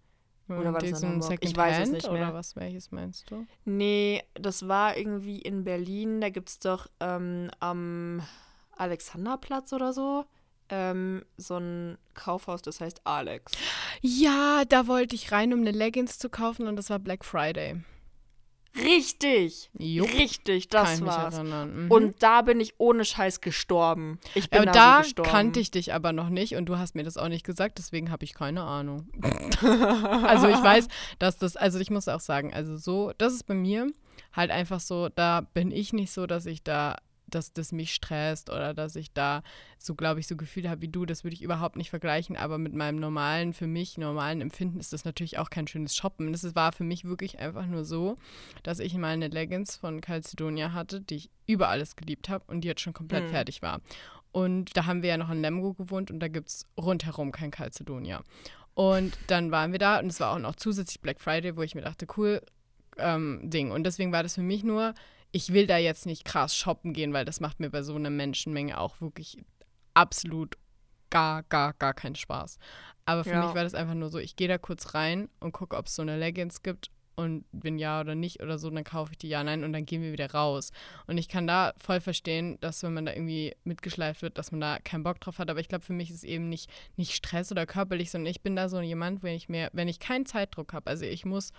Oder war das in Hamburg? Ich weiß es nicht mehr. Oder was, welches meinst du? Nee, das war irgendwie in Berlin. Da gibt es doch ähm, am Alexanderplatz oder so. Ähm, so ein Kaufhaus, das heißt Alex. Ja, da wollte ich rein, um eine Leggings zu kaufen und das war Black Friday. Richtig! Jupp, Richtig, das war's. Mhm. Und da bin ich ohne Scheiß gestorben. Ich bin aber da, da so gestorben. kannte ich dich aber noch nicht und du hast mir das auch nicht gesagt, deswegen habe ich keine Ahnung. also ich weiß, dass das, also ich muss auch sagen, also so, das ist bei mir halt einfach so, da bin ich nicht so, dass ich da, dass das mich stresst oder dass ich da so, glaube ich, so Gefühle habe wie du, das würde ich überhaupt nicht vergleichen, aber mit meinem normalen, für mich normalen Empfinden ist das natürlich auch kein schönes Shoppen. Das war für mich wirklich einfach nur so, dass ich mal eine Leggings von Calcedonia hatte, die ich über alles geliebt habe und die jetzt schon komplett Hm. fertig war. Und da haben wir ja noch in Lemgo gewohnt und da gibt es rundherum kein Calcedonia. Und dann waren wir da und es war auch noch zusätzlich Black Friday, wo ich mir dachte, cool, ähm, Ding. Und deswegen war das für mich nur, ich will da jetzt nicht krass shoppen gehen, weil das macht mir bei so einer Menschenmenge auch wirklich absolut gar, gar, gar keinen Spaß. Aber für Ja. mich war das einfach nur so, ich gehe da kurz rein und gucke, ob es so eine Leggings gibt und wenn ja oder nicht oder so, dann kaufe ich die ja, nein und dann gehen wir wieder raus. Und ich kann da voll verstehen, dass wenn man da irgendwie mitgeschleift wird, dass man da keinen Bock drauf hat. Aber ich glaube, für mich ist es eben nicht, nicht Stress oder körperlich, sondern ich bin da so jemand, wenn ich mir, wenn ich keinen Zeitdruck habe, also ich muss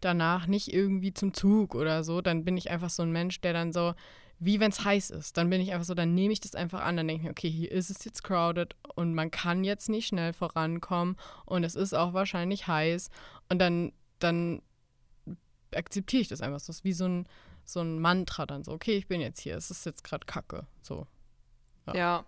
danach nicht irgendwie zum Zug oder so, dann bin ich einfach so ein Mensch, der dann so, wie wenn es heiß ist, dann bin ich einfach so, dann nehme ich das einfach an, dann denke ich mir, okay, hier ist es jetzt crowded und man kann jetzt nicht schnell vorankommen und es ist auch wahrscheinlich heiß und dann, dann akzeptiere ich das einfach so. Es ist wie so ein, so ein Mantra dann so, okay, ich bin jetzt hier, es ist jetzt gerade Kacke, so. Ja.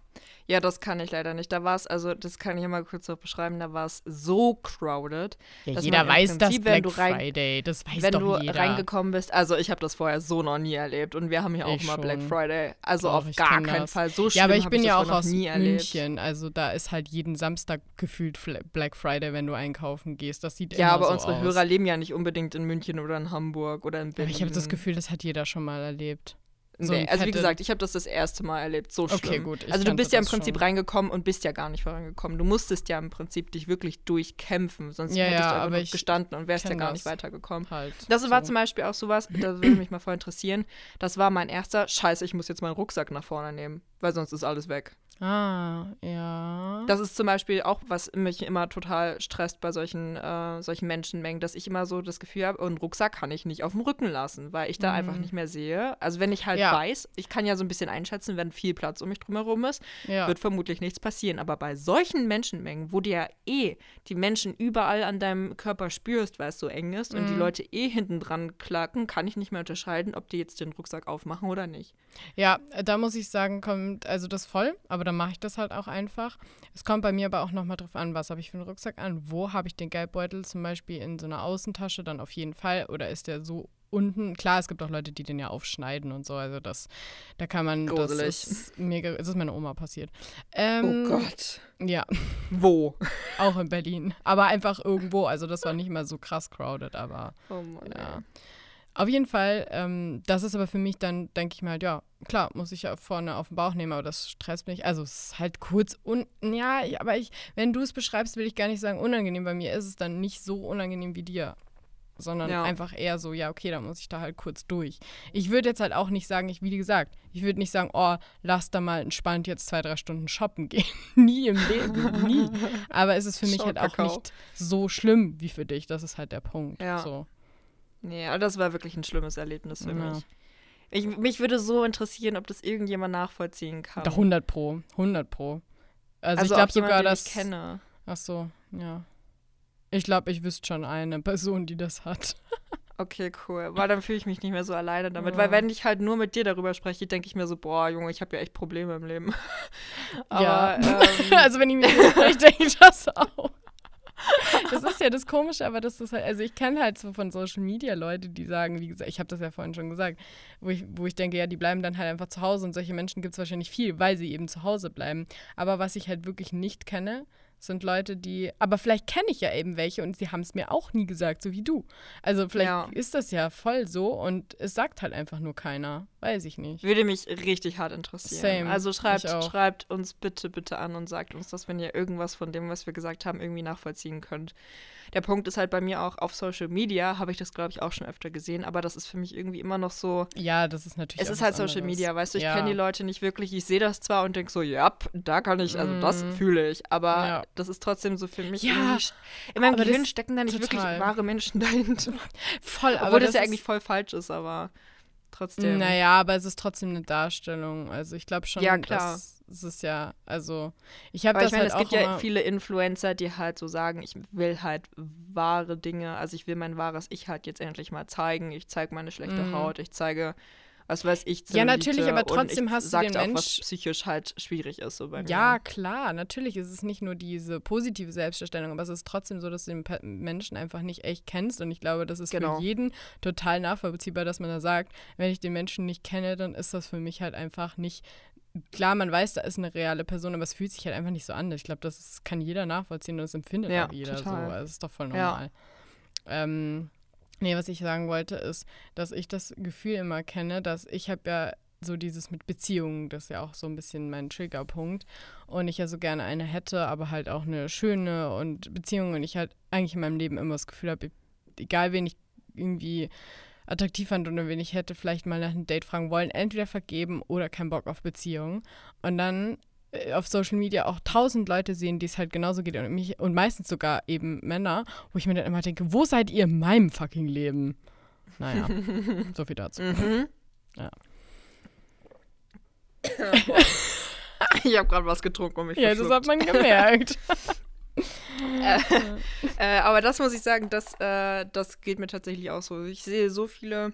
ja, das kann ich leider nicht. Da war es, also das kann ich ja mal kurz noch beschreiben, da war es so crowded. Ja, Dass jeder weiß das Prinzip, wenn Black rein- Friday, das weiß wenn du jeder. reingekommen bist, also ich habe das vorher so noch nie erlebt und wir haben ja auch Ich mal Black schon. Friday. Also Doch, auf ich gar keinen das. Fall. So schlimm Ja, aber ich bin ja das auch aus nie erlebt. München. Also da ist halt jeden Samstag gefühlt Black Friday, wenn du einkaufen gehst. Das sieht Ja, aber so unsere aus. Hörer leben ja nicht unbedingt in München oder in Hamburg oder in Aber Berlin. ich habe das Gefühl, das hat jeder schon mal erlebt. So nee, also wie gesagt, ich habe das das erste Mal erlebt. So schlimm. Okay, gut, also du bist ja im das Prinzip schon. reingekommen und bist ja gar nicht vorangekommen. Du musstest ja im Prinzip dich wirklich durchkämpfen, sonst Ja, hättest ja, du einfach gestanden und wärst ja gar nicht das. weitergekommen. Halt. Das war so. zum Beispiel auch sowas, da würde mich mal voll interessieren. Das war mein erster, scheiße, ich muss jetzt meinen Rucksack nach vorne nehmen, weil sonst ist alles weg. Ah, ja. Das ist zum Beispiel auch, was mich immer total stresst bei solchen, äh, solchen Menschenmengen, dass ich immer so das Gefühl habe, einen Rucksack kann ich nicht auf dem Rücken lassen, weil ich da einfach nicht mehr sehe. Also wenn ich halt Mhm. Ja. weiß, ich kann ja so ein bisschen einschätzen, wenn viel Platz um mich drumherum ist, ja. wird vermutlich nichts passieren. Aber bei solchen Menschenmengen, wo du ja eh die Menschen überall an deinem Körper spürst, weil es so eng ist und die Mhm. Leute eh hinten dran klacken, kann ich nicht mehr unterscheiden, ob die jetzt den Rucksack aufmachen oder nicht. ja, da muss ich sagen, kommt also das voll, aber dann mache ich das halt auch einfach. Es kommt bei mir aber auch nochmal drauf an, was habe ich für einen Rucksack an, wo habe ich den Geldbeutel, zum Beispiel in so einer Außentasche, dann auf jeden Fall, oder ist der so unten. Klar, es gibt auch Leute, die den ja aufschneiden und so. Also das, da kann man. Gruselig. Das ist mega. Es ist meiner Oma passiert. Oh Ähm, Gott. Ja, Wo? auch in Berlin. Aber einfach irgendwo. Also das war nicht mal so krass crowded, aber Oh Mann. ja. Auf jeden Fall, ähm, das ist aber für mich dann, denke ich mal, halt, ja, klar, muss ich ja vorne auf den Bauch nehmen, aber das stresst mich. Also es ist halt kurz un ja, ich- aber ich, wenn du es beschreibst, will ich gar nicht sagen unangenehm. Bei mir ist es dann nicht so unangenehm wie dir. Sondern Ja. einfach eher so, ja, okay, dann muss ich da halt kurz durch. Ich würde jetzt halt auch nicht sagen, ich, wie gesagt, ich würde nicht sagen, oh, lass da mal entspannt jetzt zwei, drei Stunden shoppen gehen. nie im Leben, nie. Aber es ist für mich halt auch Schockakao. nicht so schlimm wie für dich. Das ist halt der Punkt. Ja. So. Nee, aber das war wirklich ein schlimmes Erlebnis für Ja. mich. Ich, mich würde so interessieren, ob das irgendjemand nachvollziehen kann. Doch 100 pro, 100 pro. Also, ich auch glaube sogar, dass. ich kenne. Ach so, ja. Ich glaube, ich wüsste schon eine Person, die das hat. Okay, cool. Weil dann fühle ich mich nicht mehr so alleine damit. Ja. Weil wenn ich halt nur mit dir darüber spreche, denke ich mir so, boah, Junge, ich habe ja echt Probleme im Leben. Aber ja. ähm, also wenn ich mir das spreche, denke ich das auch. Das ist ja das Komische, aber das ist halt, also ich kenne halt so von Social Media Leute, die sagen, wie gesagt, ich habe das ja vorhin schon gesagt, wo ich, wo ich denke, ja, die bleiben dann halt einfach zu Hause und solche Menschen gibt es wahrscheinlich viel, weil sie eben zu Hause bleiben. Aber was ich halt wirklich nicht kenne, sind Leute, die, aber vielleicht kenne ich ja eben welche und sie haben es mir auch nie gesagt, so wie du. Also vielleicht Ja. ist das ja voll so und es sagt halt einfach nur keiner. Weiß ich nicht. würde mich richtig hart interessieren. Same. Also schreibt, schreibt uns bitte, bitte an und sagt uns das, wenn ihr irgendwas von dem, was wir gesagt haben, irgendwie nachvollziehen könnt. Der Punkt ist halt bei mir auch auf Social Media, habe ich das, glaube ich, auch schon öfter gesehen, aber das ist für mich irgendwie immer noch so, Ja, das ist natürlich. es ist halt Social anderes. Media, weißt du, ich ja. kenne die Leute nicht wirklich, ich sehe das zwar und denke so, ja, da kann ich, also das Mhm. fühle ich, aber Ja. das ist trotzdem so für mich Ja, in meinem aber Gehirn das- stecken da nicht total. wirklich wahre Menschen dahinter. Voll, aber Obwohl das, ja ist- eigentlich voll falsch ist, aber trotzdem. Naja, aber es ist trotzdem eine Darstellung. Also ich glaube schon, Ja, klar. dass es ist ja, also ich habe das ich meine, halt es gibt ja viele Influencer, die halt so sagen, ich will halt wahre Dinge, also ich will mein wahres Ich halt jetzt endlich mal zeigen. Ich zeige meine schlechte Mhm. Haut, ich zeige, was weiß ich, Ja, natürlich, Zellulite aber trotzdem hast du den auch, was Mensch- psychisch halt schwierig ist so bei Ja, mir. klar, natürlich ist es nicht nur diese positive Selbstdarstellung, aber es ist trotzdem so, dass du den Menschen einfach nicht echt kennst. Und ich glaube, das ist Genau. für jeden total nachvollziehbar, dass man da sagt, wenn ich den Menschen nicht kenne, dann ist das für mich halt einfach nicht. Klar, man weiß, da ist eine reale Person, aber es fühlt sich halt einfach nicht so an. Ich glaube, das kann jeder nachvollziehen und das empfindet Ja, auch jeder total. so. Also, Das ist doch voll Ja. normal. Ähm, nee, was ich sagen wollte, ist, dass ich das Gefühl immer kenne, dass ich habe ja so dieses mit Beziehungen, das ist ja auch so ein bisschen mein Triggerpunkt. Und ich ja so gerne eine hätte, aber halt auch eine schöne und Beziehung. Und ich halt eigentlich in meinem Leben immer das Gefühl habe, egal wen ich irgendwie attraktiv fand oder wen ich hätte vielleicht mal nach einem Date fragen wollen, entweder vergeben oder keinen Bock auf Beziehung. Und dann auf Social Media auch tausend Leute sehen, die es halt genauso geht und mich und meistens sogar eben Männer, wo ich mir dann immer denke, wo seid ihr in meinem fucking Leben? Naja, so viel dazu. Mhm. Ja. ich habe gerade was getrunken und mich Ja, das hat man gemerkt. Äh, aber das muss ich sagen, das, äh, das geht mir tatsächlich auch so. Ich sehe so viele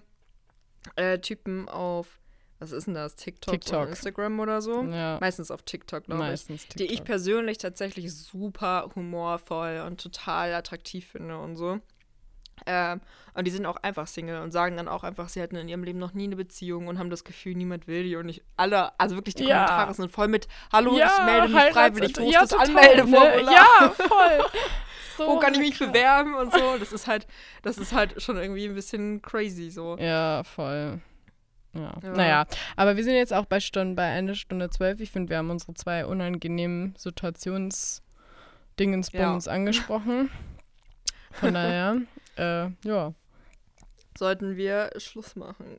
äh, Typen auf, was ist denn das, TikTok, TikTok. und Instagram oder so. ja, Meistens auf TikTok, glaube ich. meistens Die ich TikTok. persönlich tatsächlich super humorvoll und total attraktiv finde und so. Ähm, und die sind auch einfach Single und sagen dann auch einfach, sie hatten in ihrem Leben noch nie eine Beziehung und haben das Gefühl, niemand will die. Und ich alle, also wirklich die Ja. Kommentare sind voll mit Hallo, ja, ich melde mich freiwillig, wo ist ja, das total, Anmeldeformular? Ne? Ja, voll. So Wo kann ich mich bewerben und so? Das ist halt, das ist halt schon irgendwie ein bisschen crazy so. Ja, voll. Ja. Ja. Naja, aber wir sind jetzt auch bei Stunden, bei eine Stunde zwölf. Ich finde, wir haben unsere zwei unangenehmen Situationsdingensbums angesprochen. Von daher, äh, ja. Sollten wir Schluss machen.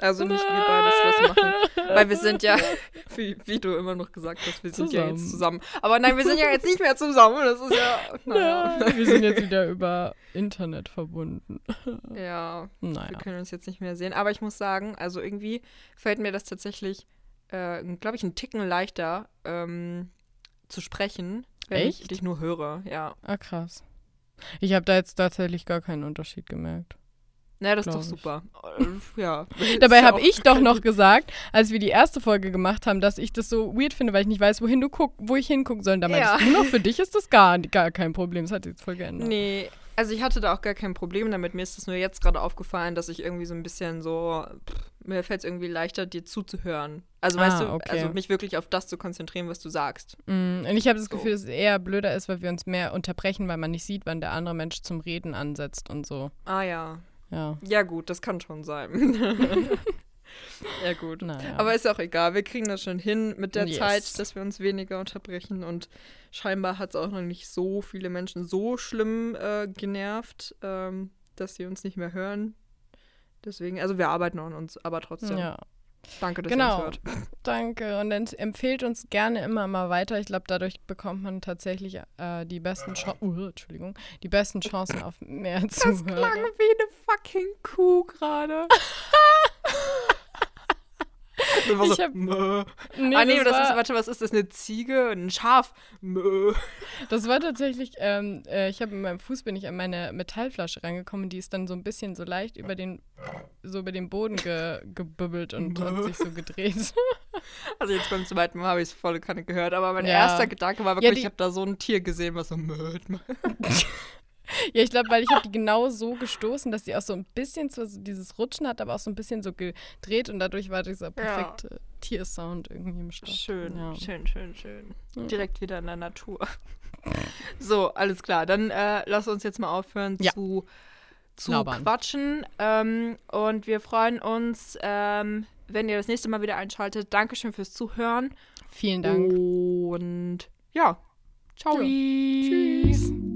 Also nicht wir beide Schluss machen. Weil wir sind ja, wie, wie du immer noch gesagt hast, wir sind ja jetzt Zusammen. Aber nein, wir sind ja jetzt nicht mehr zusammen. Das ist ja, naja. Ja, wir sind jetzt wieder über Internet verbunden. Ja, wir Naja. können uns jetzt nicht mehr sehen. Aber ich muss sagen, also irgendwie fällt mir das tatsächlich, äh, glaube ich, einen Ticken leichter ähm, zu sprechen, wenn ich Echt? dich nur höre. Ja. Ah, krass. Ich habe da jetzt tatsächlich gar keinen Unterschied gemerkt. Naja, das ist doch super. Äh, ja. Dabei habe ich doch noch gesagt, als wir die erste Folge gemacht haben, dass ich das so weird finde, weil ich nicht weiß, wohin du guck, wo ich hingucken soll. Und da Ja. du noch, für dich ist das gar, gar kein Problem. Das hat jetzt voll geändert. Nee, also ich hatte da auch gar kein Problem damit. Mir ist es nur jetzt gerade aufgefallen, dass ich irgendwie so ein bisschen so, pff, mir fällt es irgendwie leichter, dir zuzuhören. Also Ah, weißt du, okay. also mich wirklich auf das zu konzentrieren, was du sagst. Mm, Und ich habe das So. Gefühl, dass es eher blöder ist, weil wir uns mehr unterbrechen, weil man nicht sieht, wann der andere Mensch zum Reden ansetzt und so. Ah ja. Ja. Ja gut, das kann schon sein. ja gut. Naja. Aber ist auch egal, wir kriegen das schon hin mit der Yes. Zeit, dass wir uns weniger unterbrechen und scheinbar hat es auch noch nicht so viele Menschen so schlimm äh, genervt, ähm, dass sie uns nicht mehr hören. Deswegen, also wir arbeiten an uns, aber trotzdem. ja. Danke, dass Genau. ihr uns hört. Danke. Und empfehlt uns gerne immer mal weiter. Ich glaube, dadurch bekommt man tatsächlich äh, die besten Chancen, uh, Entschuldigung, die besten Chancen auf mehr Das klang Zuhörer. wie eine fucking Kuh gerade. Das war so, Ich hab- Mö. Nee, ah, nee, das, war, ist, warte, was ist das? Eine Ziege? Ein Schaf? Mö. Das war tatsächlich, ähm, äh, ich habe mit meinem Fuß bin ich an meine Metallflasche rangekommen, die ist dann so ein bisschen so leicht über den, so über den Boden ge, gebubbelt und hat sich so gedreht. Also jetzt beim zweiten Mal habe ich es volle Kanne gehört, aber mein Ja. erster Gedanke war wirklich, die- ich habe da so ein Tier gesehen, was so möd. ja, ich glaube, weil ich habe die genau so gestoßen, dass die auch so ein bisschen zwar so dieses Rutschen hat, aber auch so ein bisschen so gedreht und dadurch war dieser perfekte Tiersound irgendwie im Start. Schön, Ja. schön, schön, schön. Ja. Direkt wieder in der Natur. so, alles klar. Dann äh, lass uns jetzt mal aufhören Ja. zu, zu quatschen. Ähm, und wir freuen uns, ähm, wenn ihr das nächste Mal wieder einschaltet. Dankeschön fürs Zuhören. Vielen Dank. Und ja, ciao. Tschüss.